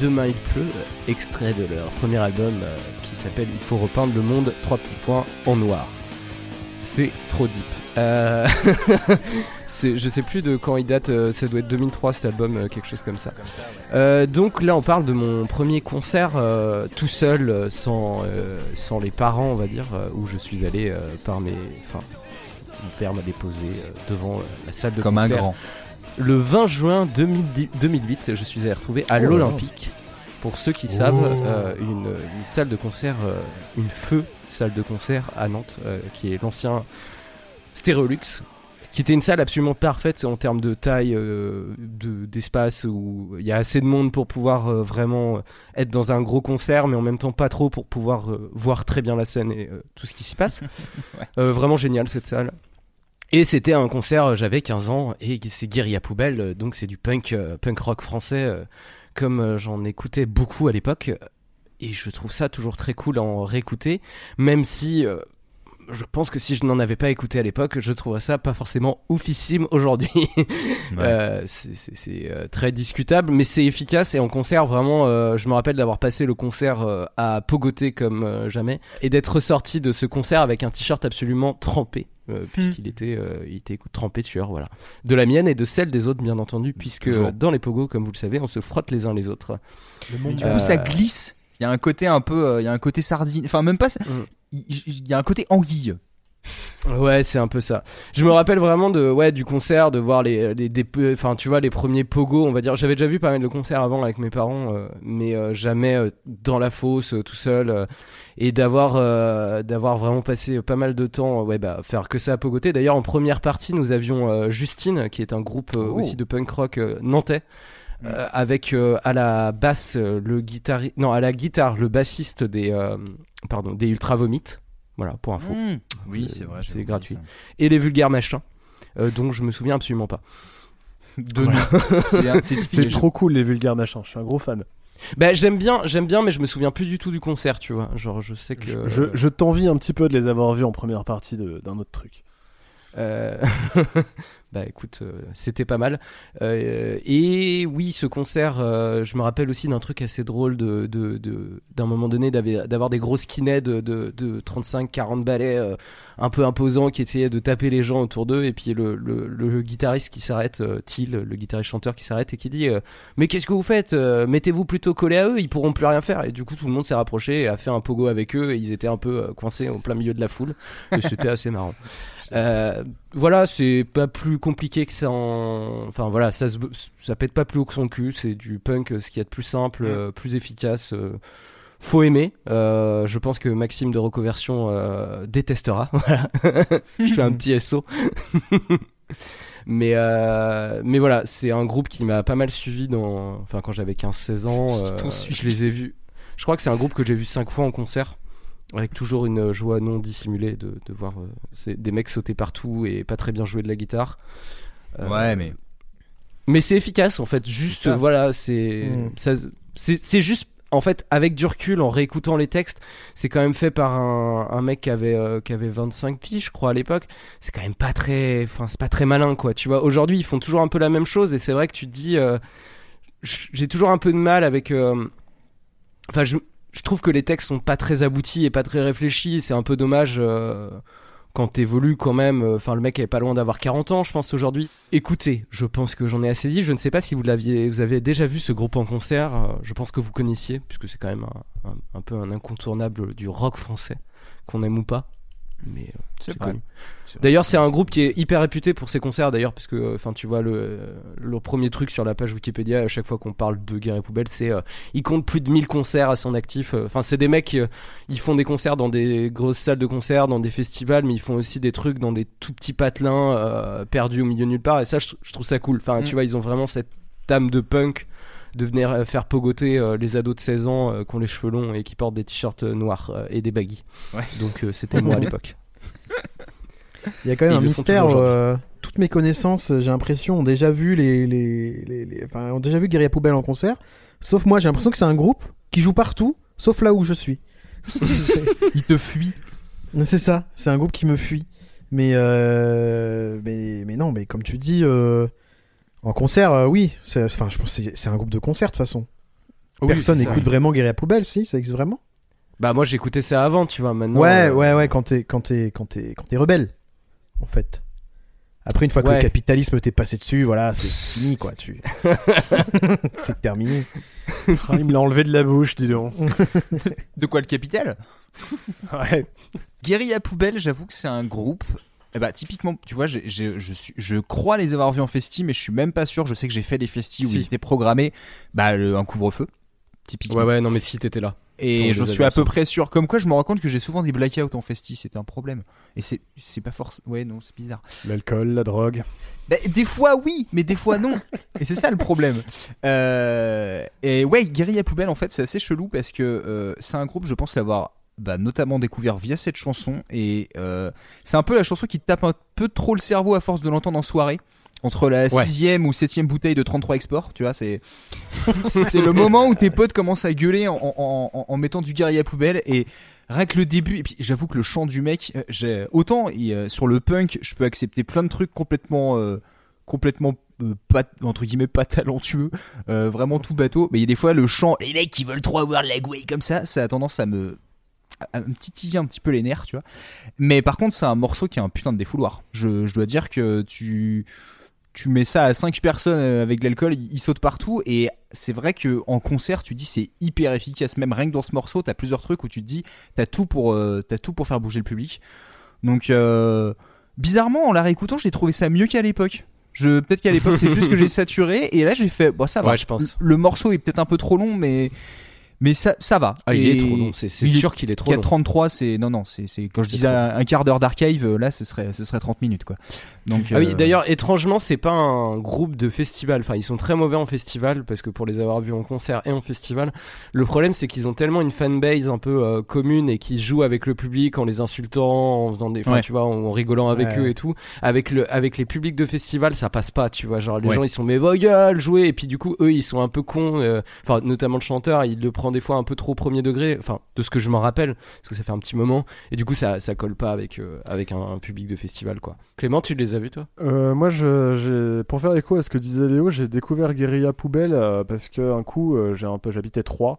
Demain il pleut, extrait de leur premier album euh, qui s'appelle Il faut repeindre le monde, trois petits points en noir. C'est trop deep. Euh, je sais plus de quand il date, euh, ça doit être 2003 cet album, euh, quelque chose comme ça. Donc là on parle de mon premier concert tout seul, sans, sans les parents on va dire, où je suis allé par mes... Enfin, mon père m'a déposé devant la salle de Comme un concert. grand. Le 20 juin 2010 2008, je suis allé retrouver à Oh l'Olympique. Pour ceux qui savent, Oh. euh, une, une salle de concert, euh, une feu salle de concert à Nantes, euh, qui est l'ancien Stéréolux, qui était une salle absolument parfaite en termes de taille, de- d'espace, où il y a assez de monde pour pouvoir vraiment être dans un gros concert, mais en même temps pas trop pour pouvoir voir très bien la scène et tout ce qui s'y passe. Vraiment génial cette salle. Et c'était un concert, euh, j'avais 15 ans, et c'est Guérilla Poubelle, euh, donc c'est du punk, euh, punk rock français comme j'en écoutais beaucoup à l'époque, et je trouve ça toujours très cool à en réécouter, même si je pense que si je n'en avais pas écouté à l'époque, je trouverais ça pas forcément oufissime aujourd'hui. Euh, c'est- c'est c'est, euh, très discutable, mais c'est efficace et en concert vraiment. euh, je me rappelle d'avoir passé le concert euh, à pogoter comme euh, jamais et d'être ressorti de ce concert avec un t-shirt absolument trempé. euh, puisqu'il était, euh, il était trempé tueur, voilà. De la mienne et de celle des autres, bien entendu, puisque Toujours. dans les pogos, comme vous le savez, on se frotte les uns les autres. Le monde Du Euh, coup, ça glisse. Il y a un côté un peu, euh, il y a un côté sardine. Enfin, même pas. Mm. Il y a un côté anguille. Ouais, c'est un peu ça. Je me rappelle vraiment de ouais du concert, de voir les les des enfin tu vois les premiers pogo, on va dire. J'avais déjà vu pas mal de concerts avant avec mes parents, euh, mais euh, jamais euh, dans la fosse tout seul et d'avoir d'avoir vraiment passé pas mal de temps ouais bah faire que ça à pogoter. D'ailleurs en première partie, nous avions Justine qui est un groupe Oh. aussi de punk rock nantais. Euh, avec euh, à la basse euh, le guitariste non à la guitare le bassiste des euh, pardon des Ultra Vomit voilà pour info Mm. Oui, c'est vrai. c'est gratuit. et les vulgaires machins, euh, dont je me souviens absolument pas. De nous. C'est trop cool les vulgaires machins, je suis un gros fan. Bah j'aime bien, j'aime bien, mais je me souviens plus du tout du concert, tu vois. Genre je sais que. Je, je t'envie un petit peu de les avoir vus en première partie d'un autre truc. Euh, bah écoute, euh, c'était pas mal. Euh, et oui, ce concert, je me rappelle aussi d'un truc assez drôle de, de, de- d'un moment donné d'avoir des gros skinheads de, de, de 35-40 balais euh, un peu imposants qui essayaient de taper les gens autour d'eux. Et puis le, le, guitariste qui s'arrête, Till, le guitariste chanteur qui s'arrête et qui dit Mais qu'est-ce que vous faites Mettez-vous plutôt collé à eux, ils pourront plus rien faire. Et du coup, tout le monde s'est rapproché et a fait un pogo avec eux. Et ils étaient un peu coincés en plein milieu de la foule. Et c'était assez marrant. Euh, voilà, c'est pas plus compliqué que ça. En... Enfin voilà, ça se... ça pète pas plus haut que son cul. C'est du punk, euh, ce qui est de plus simple, euh, plus efficace. Faut aimer. Euh, je pense que Maxime de Reconversion euh, détestera. Voilà. je fais un petit SO. mais euh, mais voilà, c'est un groupe qui m'a pas mal suivi dans. Enfin quand j'avais 15-16 ans, euh, je les ai vus. Je crois que c'est un groupe que j'ai vu 5 fois en concert avec toujours une joie non dissimulée de, de voir euh, des mecs sauter partout et pas très bien jouer de la guitare. Euh, Ouais, mais. mais c'est efficace en fait. Juste ça. voilà, c'est Mm. c'est c'est juste en fait avec du recul en réécoutant les textes, c'est quand même fait par un, un mec qui avait euh, qui avait 25 piges, je crois à l'époque. C'est quand même pas très enfin c'est pas très malin quoi, tu vois. Aujourd'hui, ils font toujours un peu la même chose et c'est vrai que tu te dis euh, j'ai toujours un peu de mal avec euh, enfin je je trouve que les textes sont pas très aboutis et pas très réfléchis. C'est un peu dommage euh, quand t'évolues quand même. Enfin, le mec est pas loin d'avoir 40 ans, je pense aujourd'hui. Écoutez, je pense que j'en ai assez dit. Je ne sais pas si vous l'aviez, vous avez déjà vu ce groupe en concert. euh, Je pense que vous connaissiez, puisque c'est quand même un peu un incontournable du rock français, qu'on aime ou pas. Mais euh, c'est connu. D'ailleurs, c'est un groupe qui est hyper réputé pour ses concerts. D'ailleurs, parce que, enfin, tu vois le le premier truc sur la page Wikipédia à chaque fois qu'on parle de Guerre et Poubelle, c'est euh, il compte plus de 1000 concerts à son actif. Euh, Enfin, c'est des mecs, euh, ils font des concerts dans des grosses salles de concert, dans des festivals, mais ils font aussi des trucs dans des tout petits patelins euh, perdus au milieu de nulle part. Et ça, je, je trouve ça cool. Enfin, Mm. tu vois, ils ont vraiment cette âme de punk de venir euh, faire pogoter euh, les ados de 16 ans euh, qui ont les cheveux longs et qui portent des t-shirts euh, noirs euh, et des baggy. Ouais. Donc, euh, c'était moi à l'époque. Il y a quand même un mystère. euh, toutes mes connaissances, j'ai l'impression, ont déjà vu les, les, les- les- enfin, ont déjà vu Guerilla Poubelle en concert. Sauf moi, j'ai l'impression que c'est un groupe qui joue partout, sauf là où je suis. Il te fuit. c'est ça. C'est un groupe qui me fuit. Mais euh, mais mais non, mais comme tu dis, euh, en concert, euh, oui. C'est- Enfin, je pense que c'est- c'est un groupe de concert de toute façon. Oui, Personne n'écoute vraiment Guerilla Poubelle, si ça existe vraiment? Bah moi j'écoutais ça avant, tu vois. Maintenant. ouais, euh, ouais, ouais. Quand t'es quand t'es quand t'es quand t'es rebelle, en fait. Après, une fois que Ouais. le capitalisme t'est passé dessus, voilà, c'est fini, quoi. Tu... c'est terminé. Ah, il me l'a enlevé de la bouche, dis donc. De quoi le capital? Ouais. Guérilla Poubelle, j'avoue que c'est un groupe. Eh bah, typiquement, tu vois, j'ai- j'ai- je, suis, je crois les avoir vus en festi, mais je suis même pas sûr. Je sais que j'ai fait des festis où Si. ils étaient programmés. Bah, le- un couvre-feu, typiquement. Ouais, ouais, non, mais si t'étais là. Et je suis à peu près sûr. Comme quoi, je me rends compte que j'ai souvent des blackouts en festi. C'est un problème. Et c'est c'est pas force. Ouais, non, c'est bizarre. L'alcool, la drogue. Bah, des fois oui, mais des fois non. et c'est ça le problème. Euh, et ouais, Guérilla Poubelle, en fait, c'est assez chelou parce que euh, c'est un groupe, je pense l'avoir bah, notamment découvert via cette chanson. Et euh, c'est un peu la chanson qui te tape un peu trop le cerveau à force de l'entendre en soirée. Entre la sixième ou septième bouteille de 33 export, tu vois, c'est c'est le moment où tes potes commencent à gueuler en, en, en, en mettant du guerrier à poubelle et rien que le début. Et puis j'avoue que le chant du mec, euh, j'ai autant euh, sur le punk, je peux accepter plein de trucs complètement euh, complètement euh, pas entre guillemets pas talentueux, euh, vraiment tout bateau. Mais il y a des fois le chant, les mecs qui veulent trop avoir de la gouaille comme ça, ça a tendance à me me titiller un petit peu les nerfs, tu vois. Mais par contre, c'est un morceau qui a un putain de défouloir. Je, je dois dire que tu tu mets ça à 5 personnes euh, avec de l'alcool, il, il saute partout et c'est vrai que en concert, tu dis c'est hyper efficace même rien que dans ce morceau, t'as plusieurs trucs où tu te dis t'as tout pour euh, t'as tout pour faire bouger le public. Donc euh, bizarrement en la réécoutant, j'ai trouvé ça mieux qu'à l'époque. Je peut-être qu'à l'époque c'est juste que j'ai saturé et là j'ai fait bon ça va. Ouais, je pense. Le morceau est peut-être un peu trop long mais mais ça ça va. Ah, il est trop long, c'est sûr qu'il est trop long. 4.33 c'est non non c'est quand je disais un, quart d'heure d'archive euh, là ce serait ce serait 30 minutes quoi. Donc Ah oui, euh, d'ailleurs, étrangement, c'est pas un groupe de festival. Enfin, ils sont très mauvais en festival parce que pour les avoir vus en concert et en festival, le problème c'est qu'ils ont tellement une fanbase un peu euh, commune et qu'ils jouent avec le public en les insultant, en faisant des, enfin, Ouais. tu vois, en rigolant avec Ouais. eux et tout. Avec le, avec les publics de festival, ça passe pas, tu vois. Genre les Ouais. gens ils sont mais vos gueules, jouez. Et puis du coup, eux ils sont un peu cons. euh, Enfin, notamment le chanteur, il le prend des fois un peu trop au premier degré. Enfin, de ce que je m'en rappelle, parce que ça fait un petit moment. Et du coup, ça, ça colle pas avec, euh, avec un, un public de festival, quoi. Clément, tu les as vus toi? Euh, moi, je, j'ai- pour faire écho à ce que disait Léo, j'ai découvert Guérilla Poubelle euh, parce qu'un coup, euh, j'ai un peu, j'habitais Troyes.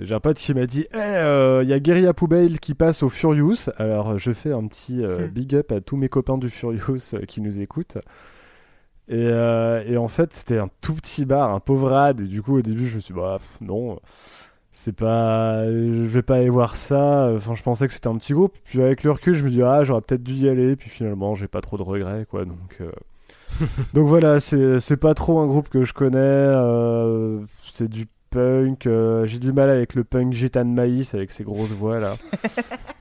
Et J'ai un pote qui m'a dit Eh, euh, il y a Guérilla Poubelle qui passe au Furious. Alors, je fais un petit euh, big up à tous mes copains du Furious euh, qui nous écoutent. Et, euh, et en fait, c'était un tout petit bar, un pauvre ad. Et du coup, au début, je me suis dit Bah, pff, non, c'est pas. Je vais pas aller voir ça. Enfin, je pensais que c'était un petit groupe. Puis avec le recul, je me dis Ah, j'aurais peut-être dû y aller. Puis finalement, j'ai pas trop de regrets, quoi. Donc. euh, donc voilà, c'est c'est pas trop un groupe que je connais. euh, c'est du punk. euh, J'ai du mal avec le punk gitan maïs avec ses grosses voix là.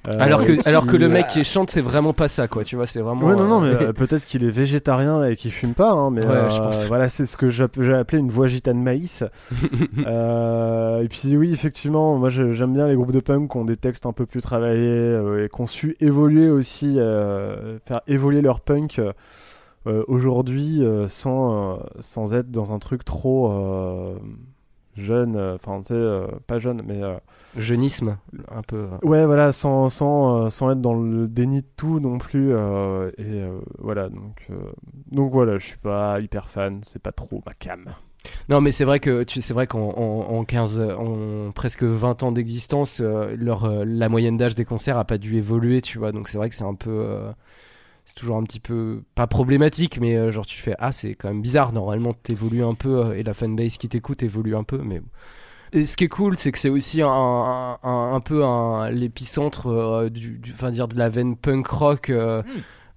Euh, alors que, alors que le mec qui chante, c'est vraiment pas ça, quoi. Tu vois, c'est vraiment. Ouais, non, non, mais euh, euh, peut-être qu'il est végétarien et qu'il fume pas, hein, mais Ouais, euh, je pense. voilà, c'est ce que j'ai appelé une voix gitane maïs. Euh, et puis oui, effectivement, moi j'aime bien les groupes de punk qui ont des textes un peu plus travaillés euh, et qui ont su évoluer aussi, euh, faire évoluer leur punk euh, aujourd'hui euh, sans, euh, sans être dans un truc trop euh, jeune, euh, enfin tu sais, euh, pas jeune, mais euh, jeunisme, un peu. Ouais, voilà, sans, sans, sans être dans le déni de tout non plus. et voilà, donc, donc voilà, je suis pas hyper fan, c'est pas trop ma cam. Non, mais c'est vrai que tu, c'est vrai qu'en en, en 15, en presque 20 ans d'existence, euh, leur, euh, la moyenne d'âge des concerts a pas dû évoluer, tu vois. Donc c'est vrai que c'est un peu, euh, c'est toujours un petit peu pas problématique, mais euh, genre tu fais ah c'est quand même bizarre. Normalement t'évolues un peu euh, et la fanbase qui t'écoute évolue un peu, mais et ce qui est cool, c'est que c'est aussi un, un, un- un peu un, l'épicentre euh, du, du, enfin dire de la veine punk rock. euh,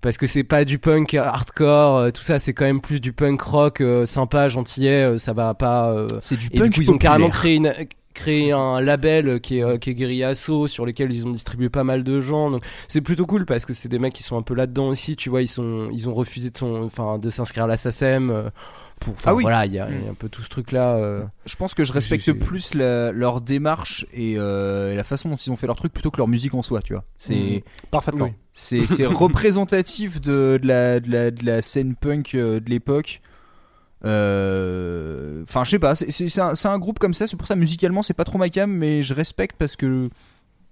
Parce que c'est pas du punk hardcore, euh, tout ça, c'est quand même plus du punk rock euh, sympa, gentillet, euh, ça va pas. euh, c'est du Et punk du coup, ils ont carrément créé, une, créé un label qui est, euh, qui est Guerilla Asso, sur lequel ils ont distribué pas mal de gens. Donc c'est plutôt cool parce que c'est des mecs qui sont un peu là-dedans aussi. Tu vois, ils sont, ils ont refusé de, son, enfin, de s'inscrire à la SACEM. euh, pour, enfin, Ah oui. Voilà, il y, a il y a un peu tout ce truc-là. euh. Je pense que je respecte plus la- leur démarche et, euh, et la façon dont ils ont fait leur truc plutôt que leur musique en soi, tu vois. C'est Parfaitement. Oui. c'est c'est représentatif de, de la, de, la, de la scène punk de l'époque. Euh, Enfin, je sais pas, c'est- un, un groupe comme ça, c'est pour ça musicalement c'est pas trop ma cam, mais je respecte parce que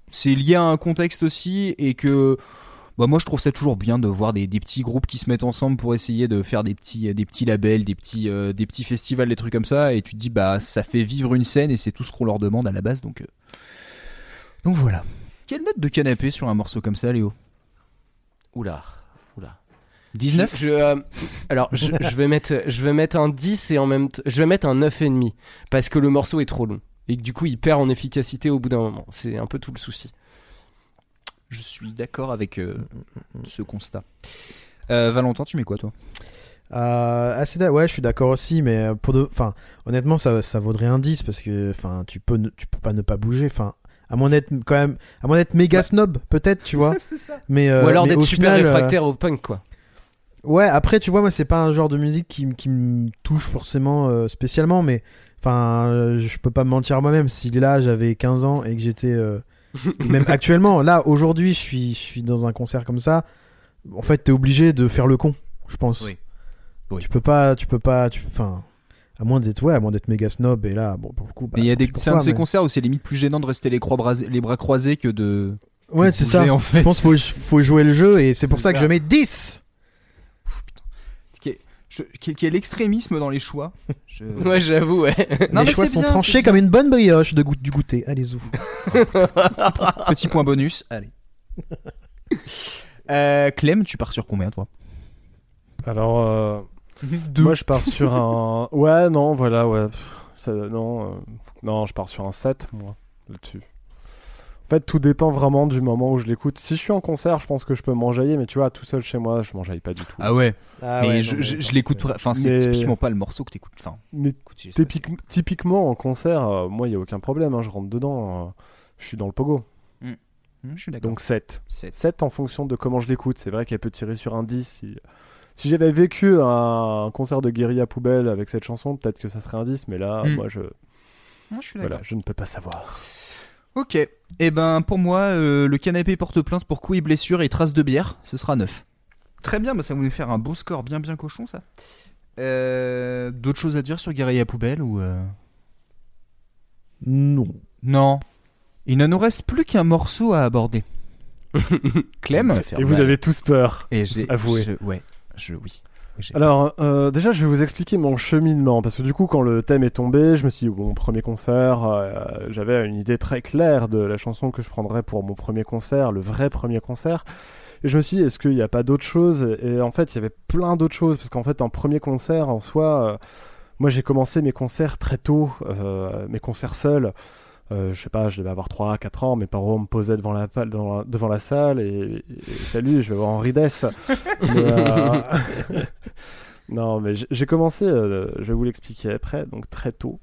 c'est lié à un contexte aussi et que bah moi je trouve ça toujours bien de voir des, petits groupes qui se mettent ensemble pour essayer de faire des petits, des petits labels, des petits, euh, des petits festivals, des trucs comme ça et tu te dis bah ça fait vivre une scène et c'est tout ce qu'on leur demande à la base donc, euh, donc voilà. Quelle note de canapé sur un morceau comme ça Léo? Oula. 19 Je, je, euh, alors, je, je vais mettre, je vais mettre un 10 et en même temps, je vais mettre un 9,5 parce que le morceau est trop long et que du coup il perd en efficacité au bout d'un moment. C'est un peu tout le souci. Je suis d'accord avec euh, ce constat. Euh, Valentin, tu mets quoi toi? Euh, assez d'a- ouais, je suis d'accord aussi, mais pour de, enfin, honnêtement, ça, ça vaudrait un 10 parce que, enfin, tu peux, ne- tu peux pas ne pas bouger, enfin, à moins d'être quand même, à moins d'être méga snob, peut-être, tu vois. Ça. Mais euh, Ou alors d'être super final, euh, réfractaire au punk quoi. Ouais, après, tu vois, moi, c'est pas un genre de musique qui, me touche forcément euh, spécialement, mais enfin, euh, je peux pas me mentir moi-même. Si là, j'avais 15 ans et que j'étais. euh, même actuellement, là, aujourd'hui, je suis, je suis dans un concert comme ça, en fait, t'es obligé de faire le con, je pense. Oui. Oui. Tu peux pas, tu peux pas, tu, enfin, à moins d'être, ouais, à moins d'être méga snob et là, bon, pour le coup. bah, Mais il y a tant des, pis pour c'est un de ces mais- concerts où c'est limite plus gênant de rester les, croix brasées- les bras croisés que de. Ouais, c'est bouger, ça. en fait. Je pense qu'il faut, faut jouer le jeu et c'est pour ça que je mets 10 Qui est, je- qui, qui est l'extrémisme dans les choix. Je- Ouais, j'avoue, ouais. Non, Les mais choix sont bien, tranchés comme une bonne brioche de goût du goûter. Allez-y. Petit point bonus. Allez. Euh, Clem, tu pars sur combien toi? Alors, euh, moi je pars sur un. Ouais, non, voilà, ouais. Ça- non, euh, non, je pars sur un 7, moi, là-dessus. En fait, tout dépend vraiment du moment où je l'écoute. Si je suis en concert, je pense que je peux m'enjailler, mais tu vois, tout seul chez moi, je m'enjaille pas du tout. Ah ouais. Ah mais je, je- je l'écoute. Enfin, c'est Mais- typiquement pas le morceau que t'écoutes. Enfin, Mais écoute, si, ça- typique- typiquement en concert, euh, moi, il y a aucun problème. hein, je rentre dedans, euh, je suis dans le pogo. Hmm, je suis. Donc 7. Sept. 7 en fonction de comment je l'écoute. C'est vrai qu'elle peut tirer sur un 10. Si, si j'avais vécu un, concert de guérilla poubelle avec cette chanson, peut-être que ça serait un 10, mais là, Hmm. moi, je, Ah, je suis voilà, je ne peux pas savoir. Ok. Et ben pour moi, euh, le canapé porte plainte pour coups et blessures et traces de bière, ce sera 9. Très bien, bah, ça va nous faire un beau score bien bien cochon ça. Euh, D'autres choses à dire sur Guerilla Poubelle ou euh, Non. Non. Il ne nous reste plus qu'un morceau à aborder. Clem Et vous avez tous peur. Et j'ai avoué. je- ouais, je oui. Alors, euh, déjà, je vais vous expliquer mon cheminement, parce que du coup, quand le thème est tombé, je me suis dit, bon, premier concert, euh, j'avais une idée très claire de la chanson que je prendrais pour mon premier concert, le vrai premier concert. Et je me suis dit, est-ce qu'il n'y a pas d'autres choses? Et en fait, il y avait plein d'autres choses, parce qu'en fait, un premier concert, en soi, euh, moi, j'ai commencé mes concerts très tôt, euh, mes concerts seuls. Euh, je sais pas, je devais avoir 3 4 ans, mes parents me posaient devant la, devant la, devant la salle et, et salut, je vais voir Henri Dess. Euh, non, mais j'ai- commencé, euh, je vais vous l'expliquer après, donc très tôt.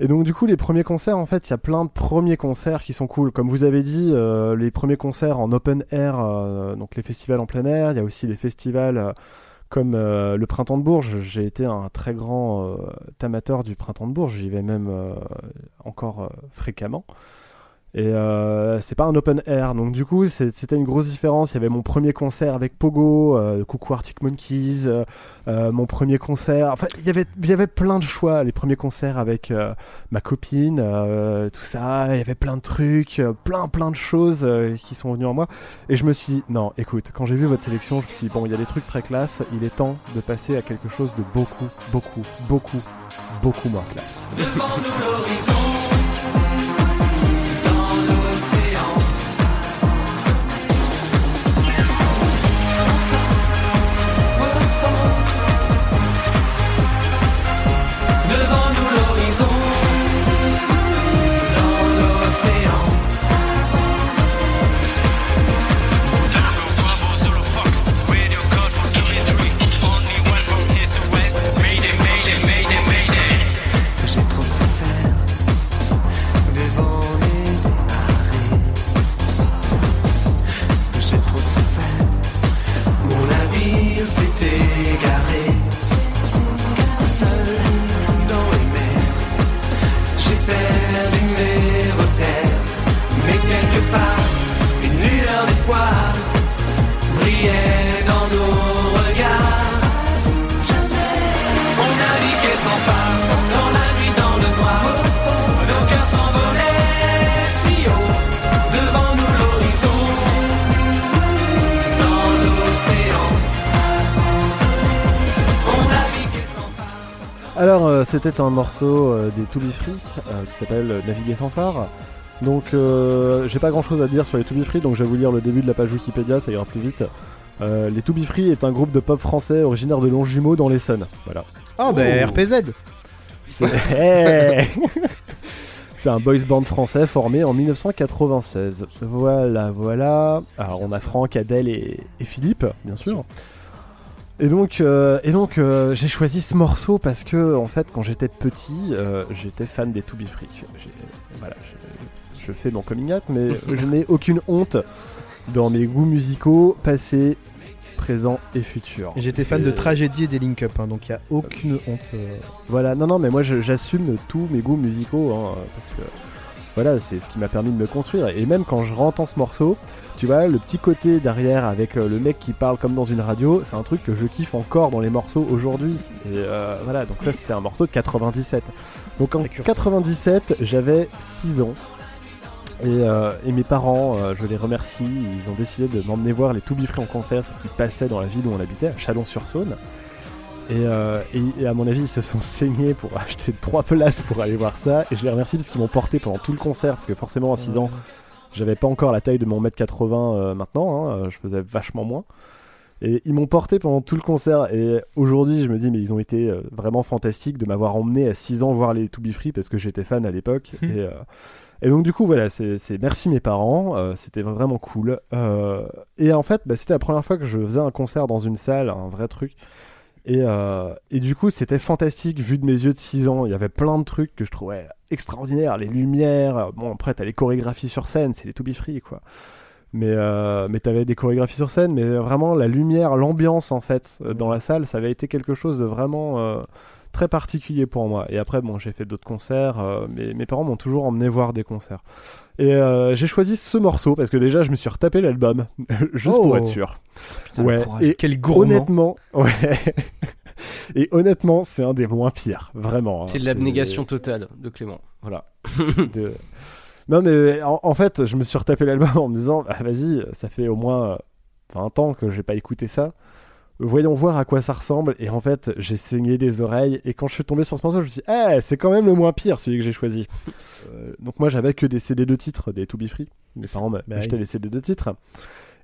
Et donc du coup, les premiers concerts, en fait, il y a plein de premiers concerts qui sont cool. Comme vous avez dit, euh, les premiers concerts en open air, donc les festivals en plein air, il y a aussi les festivals comme euh, le Printemps de Bourges. J'ai été un très grand euh, amateur du Printemps de Bourges, j'y vais même euh, encore fréquemment. Et euh, c'est pas un open air, donc du coup c'était une grosse différence. Il y avait mon premier concert avec Pogo, euh, Coucou Arctic Monkeys, euh, mon premier concert. Enfin, il y avait y avait plein de choix. Les premiers concerts avec ma copine, tout ça. Il y avait plein de trucs, plein plein de choses qui sont venues en moi. Et je me suis dit, non, écoute, quand j'ai vu votre sélection, je me suis dit bon, il y a des trucs très classe. Il est temps de passer à quelque chose de beaucoup, beaucoup, beaucoup, beaucoup moins classe. C'était un morceau euh, des To Be Free euh, qui s'appelle euh, Naviguer sans phare. Donc, euh, j'ai pas grand chose à dire sur les To Be Free, donc je vais vous lire le début de la page Wikipédia, ça ira plus vite. Euh, les To Be Free est un groupe de pop français originaire de Longjumeau dans l'Essonne. Voilà. Oh, bah Oh. RPZ. C'est un boys band français formé en 1996. Voilà, voilà. Alors on a Franck, Adèle et, et Philippe, bien sûr. Et donc, euh, et donc euh, j'ai choisi ce morceau parce que en fait, quand j'étais petit, euh, j'étais fan des To Be Free. Voilà, je, je fais mon coming out, mais je n'ai aucune honte dans mes goûts musicaux passés, présents et futurs. J'étais fan de tragédie et des Link Up, hein, donc il n'y a aucune honte. voilà, non, non, mais moi j'assume tous mes goûts musicaux, hein, parce que voilà, c'est ce qui m'a permis de me construire. Et même quand je entends ce morceau, tu vois, le petit côté derrière avec euh, le mec qui parle comme dans une radio, c'est un truc que je kiffe encore dans les morceaux aujourd'hui. Et euh, voilà, donc ça c'était un morceau de 97. Donc en Précurseur. 97, j'avais 6 ans. Et, euh, et mes parents, euh, je les remercie, ils ont décidé de m'emmener voir les To Be Free en concert parce qu'ils passaient dans la ville où on habitait, à Chalon-sur-Saône. Et, euh, et- et à mon avis, ils se sont saignés pour acheter trois places pour aller voir ça. Et je les remercie parce qu'ils m'ont porté pendant tout le concert. Parce que forcément, à 6 ans, j'avais pas encore la taille de mon mètre 80 euh, maintenant. hein, euh, je faisais vachement moins. Et ils m'ont porté pendant tout le concert. Et aujourd'hui, je me dis, mais ils ont été euh, vraiment fantastiques de m'avoir emmené à 6 ans voir les To Be Free parce que j'étais fan à l'époque. et, euh, et donc, du coup, voilà, c'est c'est- merci mes parents. euh, c'était vraiment cool. Euh, et en fait, bah, c'était la première fois que je faisais un concert dans une salle, un vrai truc. Et, euh, et du coup, c'était fantastique vu de mes yeux de 6 ans. Il y avait plein de trucs que je trouvais extraordinaires. Les lumières. Bon, après, t'as les chorégraphies sur scène, c'est les To Be Free, quoi. Mais, euh, mais t'avais des chorégraphies sur scène, mais vraiment la lumière, l'ambiance, en fait, euh, dans la salle, ça avait été quelque chose de vraiment euh, très particulier pour moi. Et après, bon, j'ai fait d'autres concerts, euh, mais mes parents m'ont toujours emmené voir des concerts. Et euh, j'ai choisi ce morceau parce que déjà, je me suis retapé l'album, juste pour Oh. être sûr. Putain, ouais, et Quel gourmand. honnêtement, ouais. Et honnêtement, c'est un des moins pires, vraiment. hein. C'est de l'abnégation totale de Clément. Voilà. de- Non, mais en, en fait, je me suis retapé l'album en me disant, ah, vas-y, ça fait au moins euh, 20 ans que j'ai pas écouté ça. Voyons voir à quoi ça ressemble. Et en fait, j'ai saigné des oreilles. Et quand je suis tombé sur ce morceau, je me suis dit, eh, c'est quand même le moins pire, celui que j'ai choisi. Euh, donc moi, j'avais que des CD de titres, des To Be Free. Mes parents Bah m'achetaient oui. les CD de titres.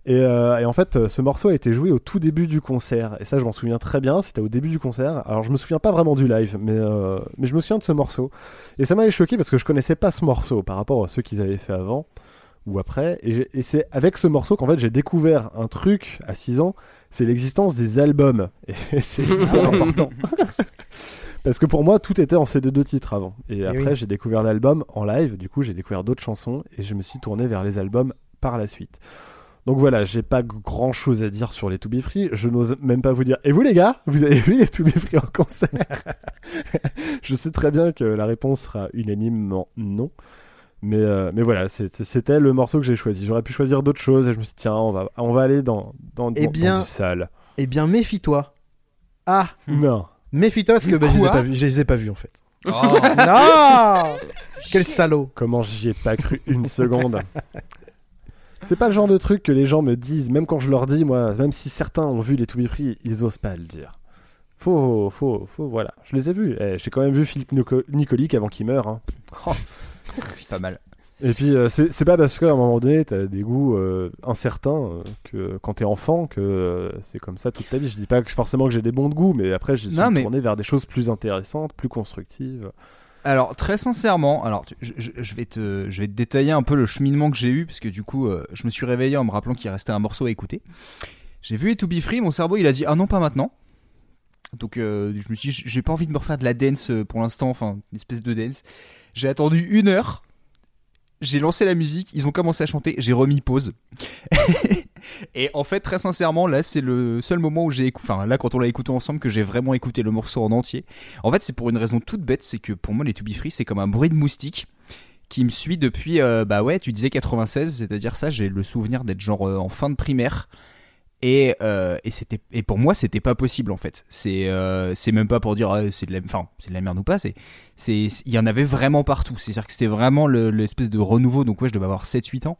Et, euh, et en fait, ce morceau a été joué au tout début du concert. Et ça, je m'en souviens très bien. C'était au début du concert. Alors, je me souviens pas vraiment du live, mais, euh, mais je me souviens de ce morceau. Et ça m'avait choqué parce que je connaissais pas ce morceau par rapport à ceux qu'ils avaient fait avant ou après. Et, et c'est avec ce morceau qu'en fait j'ai découvert un truc à 6 ans, c'est l'existence des albums. Et c'est hyper important. Parce que pour moi, tout était en CD de titres avant. Et après, oui. j'ai découvert l'album en live. Du coup, j'ai découvert d'autres chansons et je me suis tourné vers les albums par la suite. Donc voilà, j'ai pas grand chose à dire sur les To Be Free. Je n'ose même pas vous dire. Et vous les gars, vous avez vu les To Be Free en concert? Je sais très bien que la réponse sera unanimement non. Mais, euh, mais voilà, c'est- c'était le morceau que j'ai choisi. J'aurais pu choisir d'autres choses et je me suis dit, tiens, on va, on va aller dans, dans, Eh dans- bien- dans du sale. Eh bien, méfie-toi. Ah, Non. méfie-toi parce que bah, je, les ai pas vus, je les ai pas vus en fait. Oh. non Quel salaud Comment j'y ai pas cru une seconde C'est pas le genre de truc que les gens me disent, même quand je leur dis, moi, même si certains ont vu les To Be Free, ils osent pas le dire. Faut, faut, faut, voilà. Je les ai vus. Eh, J'ai quand même vu Philippe Nico- Nicolic avant qu'il meure. hein. pas mal. Et puis, euh, c'est c'est pas parce qu'à un moment donné, t'as des goûts euh, incertains euh, que quand t'es enfant que euh, c'est comme ça toute ta vie. Je dis pas que forcément que j'ai des bons de goût, mais après, j'ai suis mais- tourné vers des choses plus intéressantes, plus constructives. Alors très sincèrement, alors tu- je, je- je vais te, je vais te détailler un peu le cheminement que j'ai eu parce que du coup, euh, je me suis réveillé en me rappelant qu'il restait un morceau à écouter. J'ai vu To Be Free, mon cerveau il a dit ah non pas maintenant. Donc euh, je me suis, dit, j'ai pas envie de me refaire de la dance pour l'instant, enfin une espèce de dance. J'ai attendu une heure. J'ai lancé la musique, ils ont commencé à chanter, j'ai remis pause. Et en fait, très sincèrement, là, c'est le seul moment où j'ai écouté, enfin, là, quand on l'a écouté ensemble, que j'ai vraiment écouté le morceau en entier. En fait, c'est pour une raison toute bête, c'est que pour moi, les To Be Free, c'est comme un bruit de moustique qui me suit depuis, euh, bah ouais, tu disais 96, c'est-à-dire ça, j'ai le souvenir d'être genre euh, en fin de primaire. Et, euh, et c'était et pour moi c'était pas possible en fait. C'est euh, c'est même pas pour dire ah, c'est de la enfin c'est de la merde ou pas c'est c'est il y en avait vraiment partout. C'est à dire que c'était vraiment le- l'espèce de renouveau. Donc ouais je devais avoir 7 8 ans.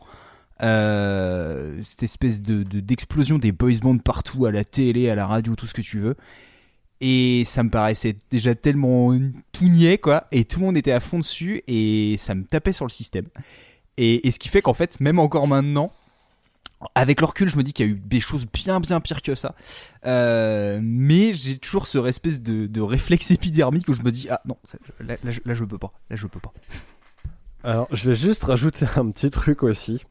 Euh, cette espèce de- d'explosion des boys bands partout à la télé à la radio tout ce que tu veux. Et ça me paraissait déjà tellement tout niais quoi. Et tout le monde était à fond dessus et ça me tapait sur le système. Et, et ce qui fait qu'en fait même encore maintenant avec le recul, je me dis qu'il y a eu des choses bien bien pires que ça. Euh, mais j'ai toujours ce espèce de, réflexe épidermique où je me dis ah non là, je peux pas là je peux pas. Alors, je vais juste rajouter un petit truc aussi.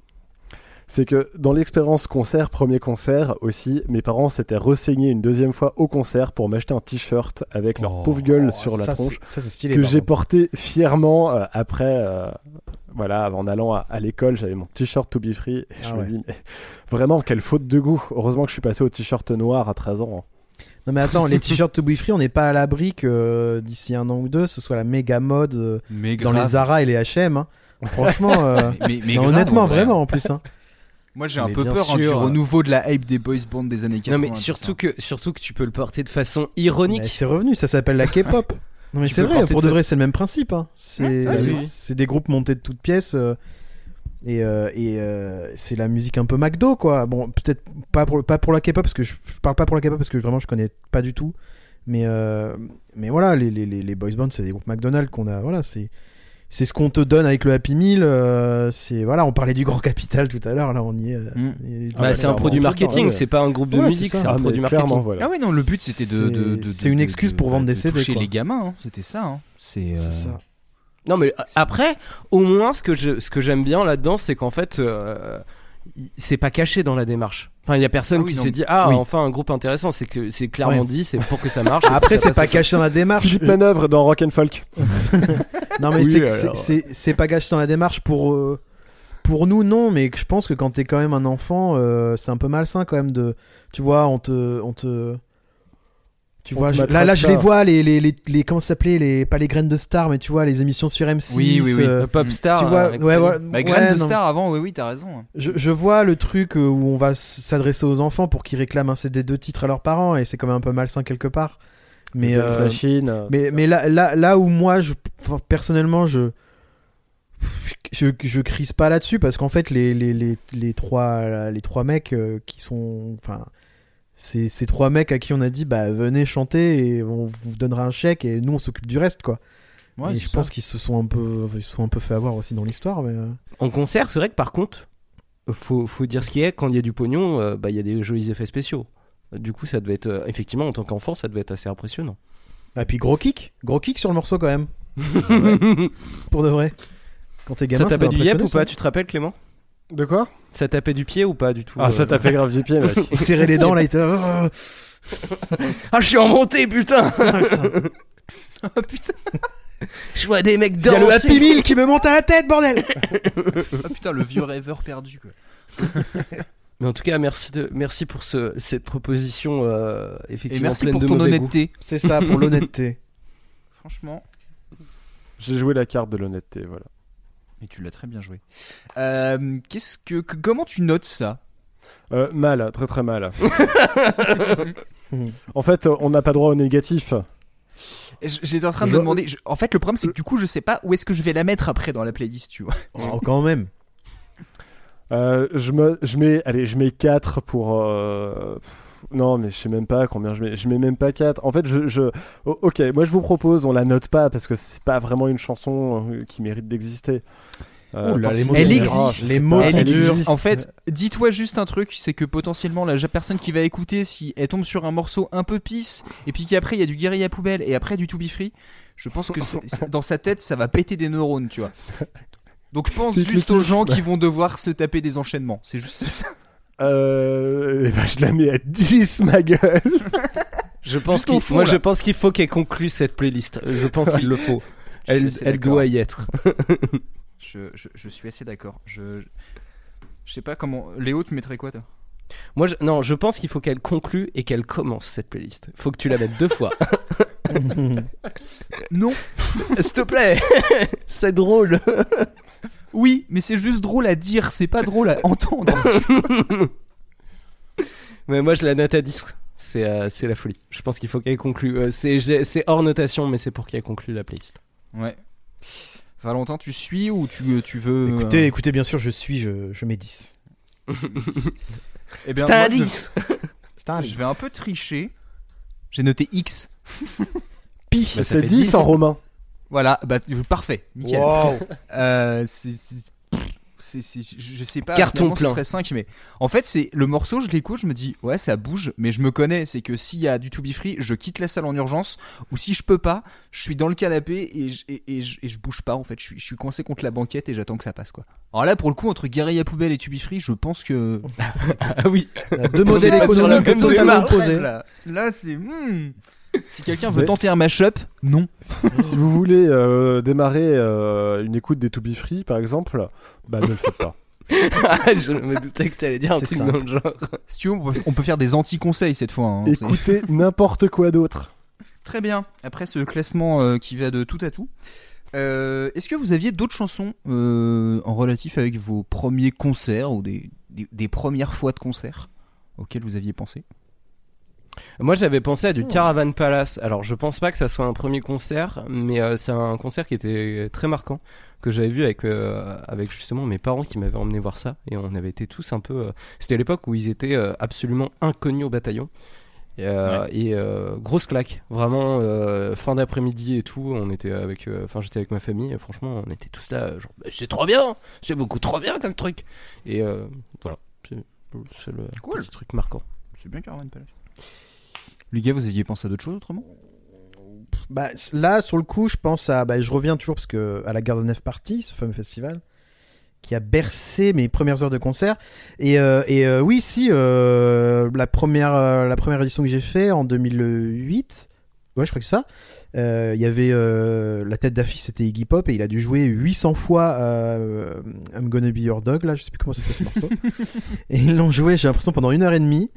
C'est que dans l'expérience concert, premier concert aussi, mes parents s'étaient renseignés une deuxième fois au concert pour m'acheter un t-shirt avec leur Oh, pauvre gueule sur la ça, tronche Ça, c'est stylé. que j'ai porté fièrement euh, après. euh, voilà, en allant à, à l'école, j'avais mon t-shirt To Be Free. Et je Ah me ouais. dis, mais vraiment, quelle faute de goût. Heureusement que je suis passé au t-shirt noir à 13 ans. Non mais attends, les t-shirts To Be Free, on n'est pas à l'abri que euh, d'ici un an ou deux, ce soit la méga mode euh, Mais dans les Zara et les H&M. hein. Franchement, euh, Mais, mais non, grave, honnêtement, en vrai. vraiment en plus. Hein. Moi j'ai un peu peur hein, du renouveau de la hype des boys bands des années 80. Non mais surtout que surtout que tu peux le porter de façon Mais ironique. C'est revenu, ça s'appelle la K-pop. Non mais Tu c'est vrai, pour de de vrai, c'est le même principe. Hein. C'est Ouais, c'est- oui. des groupes montés de toutes pièces. euh, et euh, et euh, c'est la musique un peu McDo quoi. Bon, peut-être pas pour pas pour la K-pop parce que je, je parle pas pour la K-pop parce que vraiment je connais pas du tout. Mais euh, mais voilà, les les les, les boys bands c'est des groupes McDonald's qu'on a. Voilà, c'est c'est ce qu'on te donne avec le Happy Meal. euh, c'est voilà, on parlait du Grand Capital tout à l'heure. Là, on y est. Mm. est- Bah, c'est un produit marketing, Ouais. c'est pas un groupe de Ouais, musique, c'est un Ah, produit marketing. clairement, voilà. Ah ouais non le but c'était de, de, de- C'est une excuse de- pour vendre de des CD, quoi. les gamins, hein. c'était ça. hein. C'est euh, ça. Non mais euh, après, au moins ce que je, ce que j'aime bien là-dedans, c'est qu'en fait, euh, c'est pas caché dans la démarche. Enfin, il y a personne Ah oui, qui s'est dit ah Oui. enfin un groupe intéressant. C'est que c'est clairement Ouais. dit, c'est pour que ça marche. Après, c'est pas caché dans la démarche. Philippe Manœuvre dans Rock and Folk. Non, mais Oui, c'est pas caché dans la démarche pour, euh, pour nous, non, mais je pense que quand t'es quand même un enfant, euh, c'est un peu malsain quand même de. Tu vois, on te. On te tu On vois, je- là, là, je les vois, les, les, les, les- comment ça s'appelait, les, pas les graines de star, mais tu vois, les émissions sur M6. Oui, oui, oui. euh, Le pop star. tu euh, vois, avec ouais, ouais, Bah, ouais, Graine de non. Star avant, oui oui t'as raison. Je, je vois le truc euh, où on va s'adresser aux enfants pour qu'ils réclament un CD de titres à leurs parents, et c'est quand même un peu malsain quelque part. Mais, euh, Machine. euh, mais, mais là, là, là où moi, je, personnellement, je, je, je crise pas là-dessus parce qu'en fait, les, les, les, les trois, les trois mecs euh, qui sont. Enfin, c'est ces trois mecs à qui on a dit, bah, venez chanter et on vous donnera un chèque et nous, on s'occupe du reste, quoi. Ouais, et je ça. pense qu'ils se sont un peu, ils se sont un peu fait avoir aussi dans l'histoire, mais. euh, En concert, c'est vrai que par contre, faut, faut dire ce qui est. Quand il y a du pognon, euh, bah il y a des jolis effets spéciaux. Du coup, ça devait être euh, effectivement en tant qu'enfant, ça devait être assez impressionnant. Ah, puis gros kick, gros kick sur le morceau quand même, pour de vrai. Quand t'es gamin, ça doit du yep ou pas? ça. Tu te rappelles, Clément? De quoi? Ça tapait du pied ou pas du tout Ah, euh, ça t'a fait grave du pied, mec. Il serrait les dents là, il était. Oh, Ah, je suis en montée, putain putain. Oh putain Je vois des mecs Il y a le danser. Happy Meal qui me monte à la tête, bordel Ah putain le vieux rêveur perdu quoi. Mais en tout cas, merci, de, merci pour ce, cette proposition euh, Et effectivement merci pleine pour de ton honnêteté. C'est ça, pour l'honnêteté. Franchement. J'ai joué la carte de l'honnêteté, voilà. Mais tu l'as très bien joué. Euh, qu'est-ce que, que- comment tu notes ça? Euh, mal, très très mal. en fait, euh, on n'a pas droit au négatif. J- J'étais en train de Je- me demander. je- en fait, le problème c'est que du coup, je sais pas où est-ce que je vais la mettre après dans la playlist, tu vois. Oh, quand même. Euh, je, me, je mets, allez, je mets 4 pour. euh, Non, mais je sais même pas combien je mets. Je mets même pas 4. En fait, je. je... oh, ok, moi je vous propose, on la note pas parce que c'est pas vraiment une chanson euh, qui mérite d'exister. Euh, là, parce les que- mots Elle existe. Les mots Elle existe. En fait, dis-toi juste un truc, c'est que potentiellement la personne qui va écouter, si elle tombe sur un morceau un peu pisse, et puis qu'après il y a du guérilla poubelle et après du to be free, je pense que dans sa tête ça va péter des neurones, tu vois. Donc pense juste aux gens qui vont devoir se taper des enchaînements. C'est juste ça. Euh, ben, je la mets à 10, ma gueule. Je pense qu'il, fond, moi, là. je pense qu'il faut qu'elle conclue cette playlist. Je pense qu'il le faut. Elle, doit y être. Je, je, je suis assez d'accord. Je, je, je sais pas comment. Léo, tu mettrais quoi toi? Moi, je, non, je pense qu'il faut qu'elle conclue et qu'elle commence cette playlist. Faut que tu la mettes deux fois. Non. S'il te plaît, c'est drôle. Oui, mais c'est juste drôle à dire, c'est pas drôle à entendre. Mais moi, je la note à 10. C'est, euh, c'est la folie. Je pense qu'il faut qu'elle conclue. Euh, c'est, hors notation, mais c'est pour qu'elle conclue la playlist. ouais. Valentin, tu suis ou tu, tu veux. Écoutez, euh, écoutez, bien sûr, je suis, je, je mets 10. eh bien, C'est un moi, je- 10. C'est un Je vais un peu tricher. J'ai noté X. pi. Bah, c'est fait 10, 10. en romain. Voilà, bah, parfait. Nickel. Wow. Euh, c'est, c'est- c'est- c'est- je je sais pas. Carton ce plein. serait 5, mais en fait, c'est le morceau, je l'écoute, je me dis, ouais, ça bouge, mais je me connais. C'est que s'il y a du to be free, je quitte la salle en urgence, ou si je peux pas, je suis dans le canapé et je, et, et je, et je bouge pas, en fait. Je suis, je suis coincé contre la banquette et j'attends que ça passe, quoi. Alors là, pour le coup, entre Guérilla Poubelle et to be free, je pense que. Ah oui. Deux modèles économiques totalement démarche. opposés. Là, là c'est. hmm. Si quelqu'un veut Mais- tenter un mashup, non. si vous voulez euh, démarrer euh, une écoute des To Be Free, par exemple, bah ne le faites pas. Ah, je me doutais que t'allais dire un truc simple. dans le genre. Si tu veux, on peut, on peut faire des anti-conseils cette fois. hein. C'est- Écoutez n'importe quoi d'autre. Très bien. Après ce classement euh, qui va de tout à tout, Euh, Est-ce que vous aviez d'autres chansons euh, en relatif avec vos premiers concerts ou des, des, des premières fois de concert auxquelles vous aviez pensé? Moi, j'avais pensé à du Caravan Palace. Alors, je pense pas que ça soit un premier concert, mais euh, c'est un concert qui était très marquant que j'avais vu avec euh, avec justement mes parents qui m'avaient emmené voir ça et on avait été tous un peu. euh, C'était à l'époque où ils étaient absolument inconnus au bataillon. Et, et, grosse claque, vraiment fin d'après-midi et tout. On était avec, enfin j'étais avec ma famille. Et franchement, on était tous là, genre c'est trop bien, c'est beaucoup trop bien comme truc. Et voilà, c'est c'est le Cool. petit truc marquant. C'est bien Caravan Palace. Gars, vous aviez pensé à d'autres choses autrement? Bah, là, sur le coup, je pense à. Bah, je reviens toujours parce que à la Garde Nef Party, ce fameux festival, qui a bercé mes premières heures de concert. Et, euh, et euh, oui, si, euh, la, première, la première édition que j'ai fait en 2008, ouais, je crois que c'est ça. Il y avait la tête d'affiche, c'était Iggy Pop, et il a dû jouer 800 fois I'm Gonna Be Your Dog, là, je sais plus comment ça fait ce morceau. et ils l'ont joué, j'ai l'impression, pendant une heure et demie.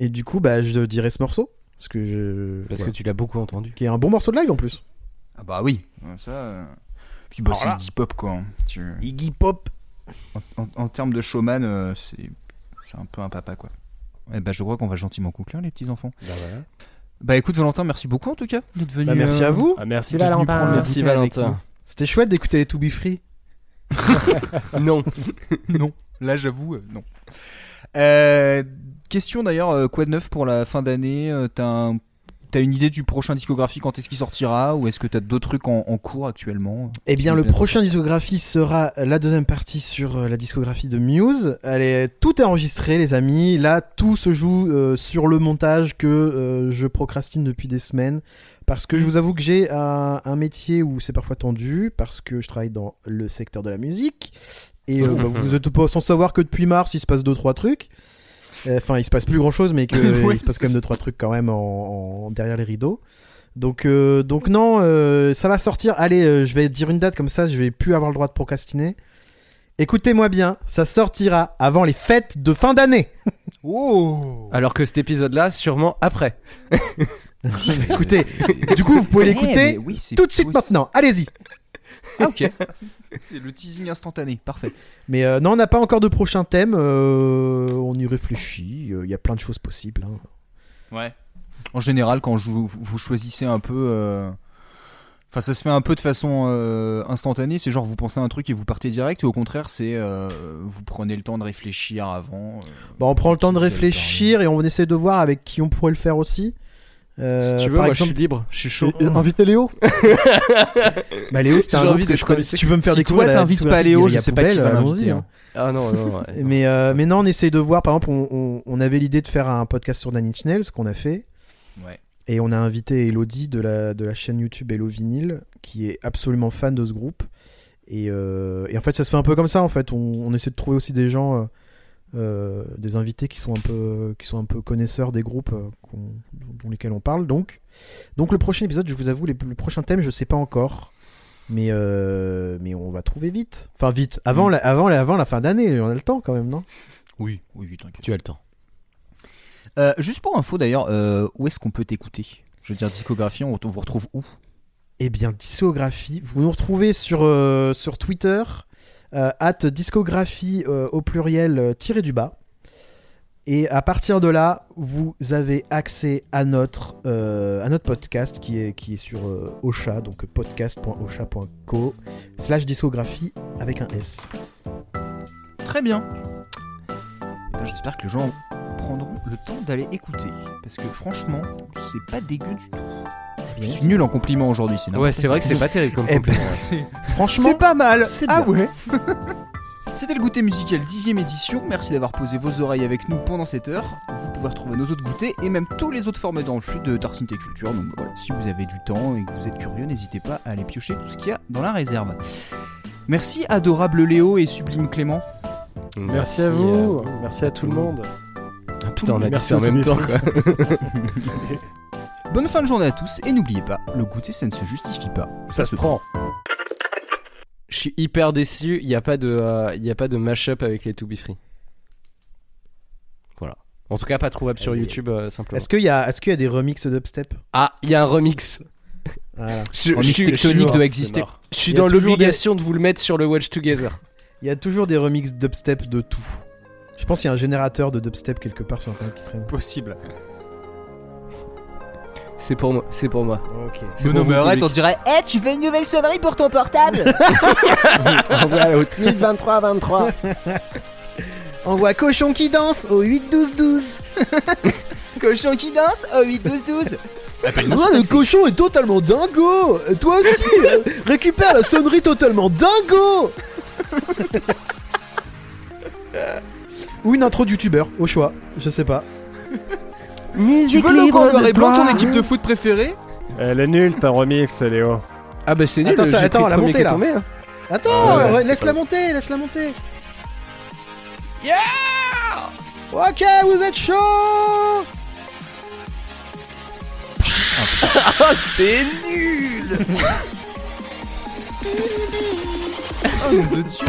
Et du coup, bah, je dirais ce morceau. Parce que je. Parce voilà. que tu l'as beaucoup entendu. Qui est un bon morceau de live en plus. Ah bah oui, ça. euh, Puis bah c'est Iggy Pop quoi. hein. Tu- Iggy Pop. En, en- en termes de showman, euh, c'est c'est un peu un papa quoi. Eh bah je crois qu'on va gentiment conclure les petits enfants. Bah écoute Valentin, merci beaucoup en tout cas d'être venu. Bah, merci euh, à vous. Ah, merci Valentin. Merci. C'était chouette d'écouter les To Be Free. non. non, là j'avoue euh, non. Euh, question d'ailleurs, euh, quoi de neuf pour la fin d'année Euh, T'as un- t'as une idée du prochain discographie quand est-ce qu'il sortira ou est-ce que t'as d'autres trucs en, en cours actuellement? Eh bien, le prochain discographie sera la deuxième partie sur euh, la discographie de Muse. Elle est tout est enregistré, les amis. Là, tout se joue euh, sur le montage que euh, je procrastine depuis des semaines. Parce que je vous avoue que j'ai un, un métier où c'est parfois tendu, parce que je travaille dans le secteur de la musique. Et euh, bah, vous êtes pas sans savoir que depuis mars, il se passe deux trois trucs. Euh, Enfin, il se passe plus grand chose, mais que Ouais, il se passe quand même deux trois trucs quand même en, en- derrière les rideaux. Donc, euh, donc non, euh, ça va sortir. Allez, euh, je vais dire une date comme ça, je vais plus avoir le droit de procrastiner. Écoutez-moi bien, ça sortira avant les fêtes de fin d'année. Oh Alors que cet épisode-là, sûrement après. Écoutez, du coup, vous pouvez l'écouter oui, c'est tout de suite maintenant. Allez-y. Ah, ok. c'est le teasing instantané, parfait. Mais euh, non, on n'a pas encore de prochain thème. euh, on y réfléchit. euh, Il y a plein de choses possibles. hein. Ouais. En général, quand je- vous, choisissez un peu. euh, Enfin, ça se fait un peu de façon euh, instantanée. C'est genre vous pensez à un truc et vous partez direct, ou au contraire, c'est euh, vous prenez le temps de réfléchir avant. euh, Bon, on prend le temps de réfléchir et on essaie de voir avec qui on pourrait le faire aussi. Euh, si tu veux, moi exemple, je suis libre, je suis chaud. Euh, inviter Léo Bah Léo, c'était un envie que je connais. connaître. Si tu veux me faire Si découvrir toi, t'invites pas Léo, je sais pas qui va allons-y, l'inviter, hein. Ah non, non, ouais. Mais, euh, mais non, on essaye de voir. Par exemple, on, on- on avait l'idée de faire un podcast sur Nine Inch Nails qu'on a fait. Ouais. Et on a invité Elodie de la, de la chaîne YouTube Hello Vinyl, qui est absolument fan de ce groupe. Et, euh, et en fait, ça se fait un peu comme ça. En fait, on, on essaie de trouver aussi des gens, des invités qui sont un peu, qui sont un peu connaisseurs des groupes euh, dont lesquels on parle. Donc, donc le prochain épisode, je vous avoue, les, le prochain thème, je sais pas encore. Mais, euh, mais on va trouver vite. Enfin, vite. Avant, la, avant, la, avant la fin d'année, on a le temps quand même, non? Oui, oui, t'inquiète. Tu as le temps. Euh, juste pour info d'ailleurs, euh, où est-ce qu'on peut t'écouter? Je veux dire, discographie, on, on vous retrouve où? Eh bien, discographie. Vous nous retrouvez sur, euh, sur Twitter, euh, at discographie euh, au pluriel euh, tiré du bas. Et à partir de là, vous avez accès à notre, euh, podcast qui est, sur euh, Ocha, donc podcast.ocha.co, slash discographie avec un S. Très bien. Eh ben, J'espère que les gens prendront le temps d'aller écouter. Parce que franchement, c'est pas dégueu du tout. Je suis nul en compliments aujourd'hui, c'est Ouais, c'est vrai que c'est pas terrible comme Eh ben, compliment. Franchement, C'est pas mal. Ah bien. ouais. C'était le goûter musical 10ème édition. Merci d'avoir posé vos oreilles avec nous pendant cette heure. Vous pouvez retrouver nos autres goûters et même tous les autres formats dans le flux de Tarsin Tech Culture. Donc voilà, si vous avez du temps et que vous êtes curieux, n'hésitez pas à aller piocher tout ce qu'il y a dans la réserve. Merci adorable Léo et sublime Clément. Merci à vous, merci à tout le monde. Ah, putain, on a dit ça en même temps quoi. Bonne fin de journée à tous et n'oubliez pas, le goûter ça ne se justifie pas. Ça se prend. Je suis hyper déçu, il n'y a pas de, euh, il y a pas de mashup avec les To Be Free. Voilà. En tout cas, pas trouvable sur. YouTube euh, simplement. est-ce qu'il y, a- est-ce qu'il y a des remixes d'upstep? Ah, il y a un remix. Voilà. Je, En je mix suis- tectonique doit exister. je suis dans l'obligation de vous le mettre sur le Watch Together. Il y a toujours des remixes dubstep de tout. Je pense qu'il y a un générateur de dubstep quelque part sur internet qui serait. Possible. C'est pour moi. C'est pour moi. Ok. C'est Mais pour non, mais vous, arrête, public. on dirait. Eh, tu veux une nouvelle sonnerie pour ton portable Envoie au tweet 23 23. Envoie cochon qui danse au 8 12 12. Cochon qui danse Oh, au 8 12 12 Moi, le cochon est totalement dingo. Toi aussi, euh, récupère la sonnerie totalement dingo. Ou une intro de youtubeur, au choix, je sais pas. Tu veux le en noir et blanc ton équipe de foot préférée Elle est nulle ta remix, Léo. Ah bah c'est nul. Attends, ça- attends, la montée, là. tombé, hein. Attends, Ah ouais, ouais, c'était laisse-la monter, laisse-la monter. Yeah Ok, vous êtes chaud C'est nul Oh nom de dieu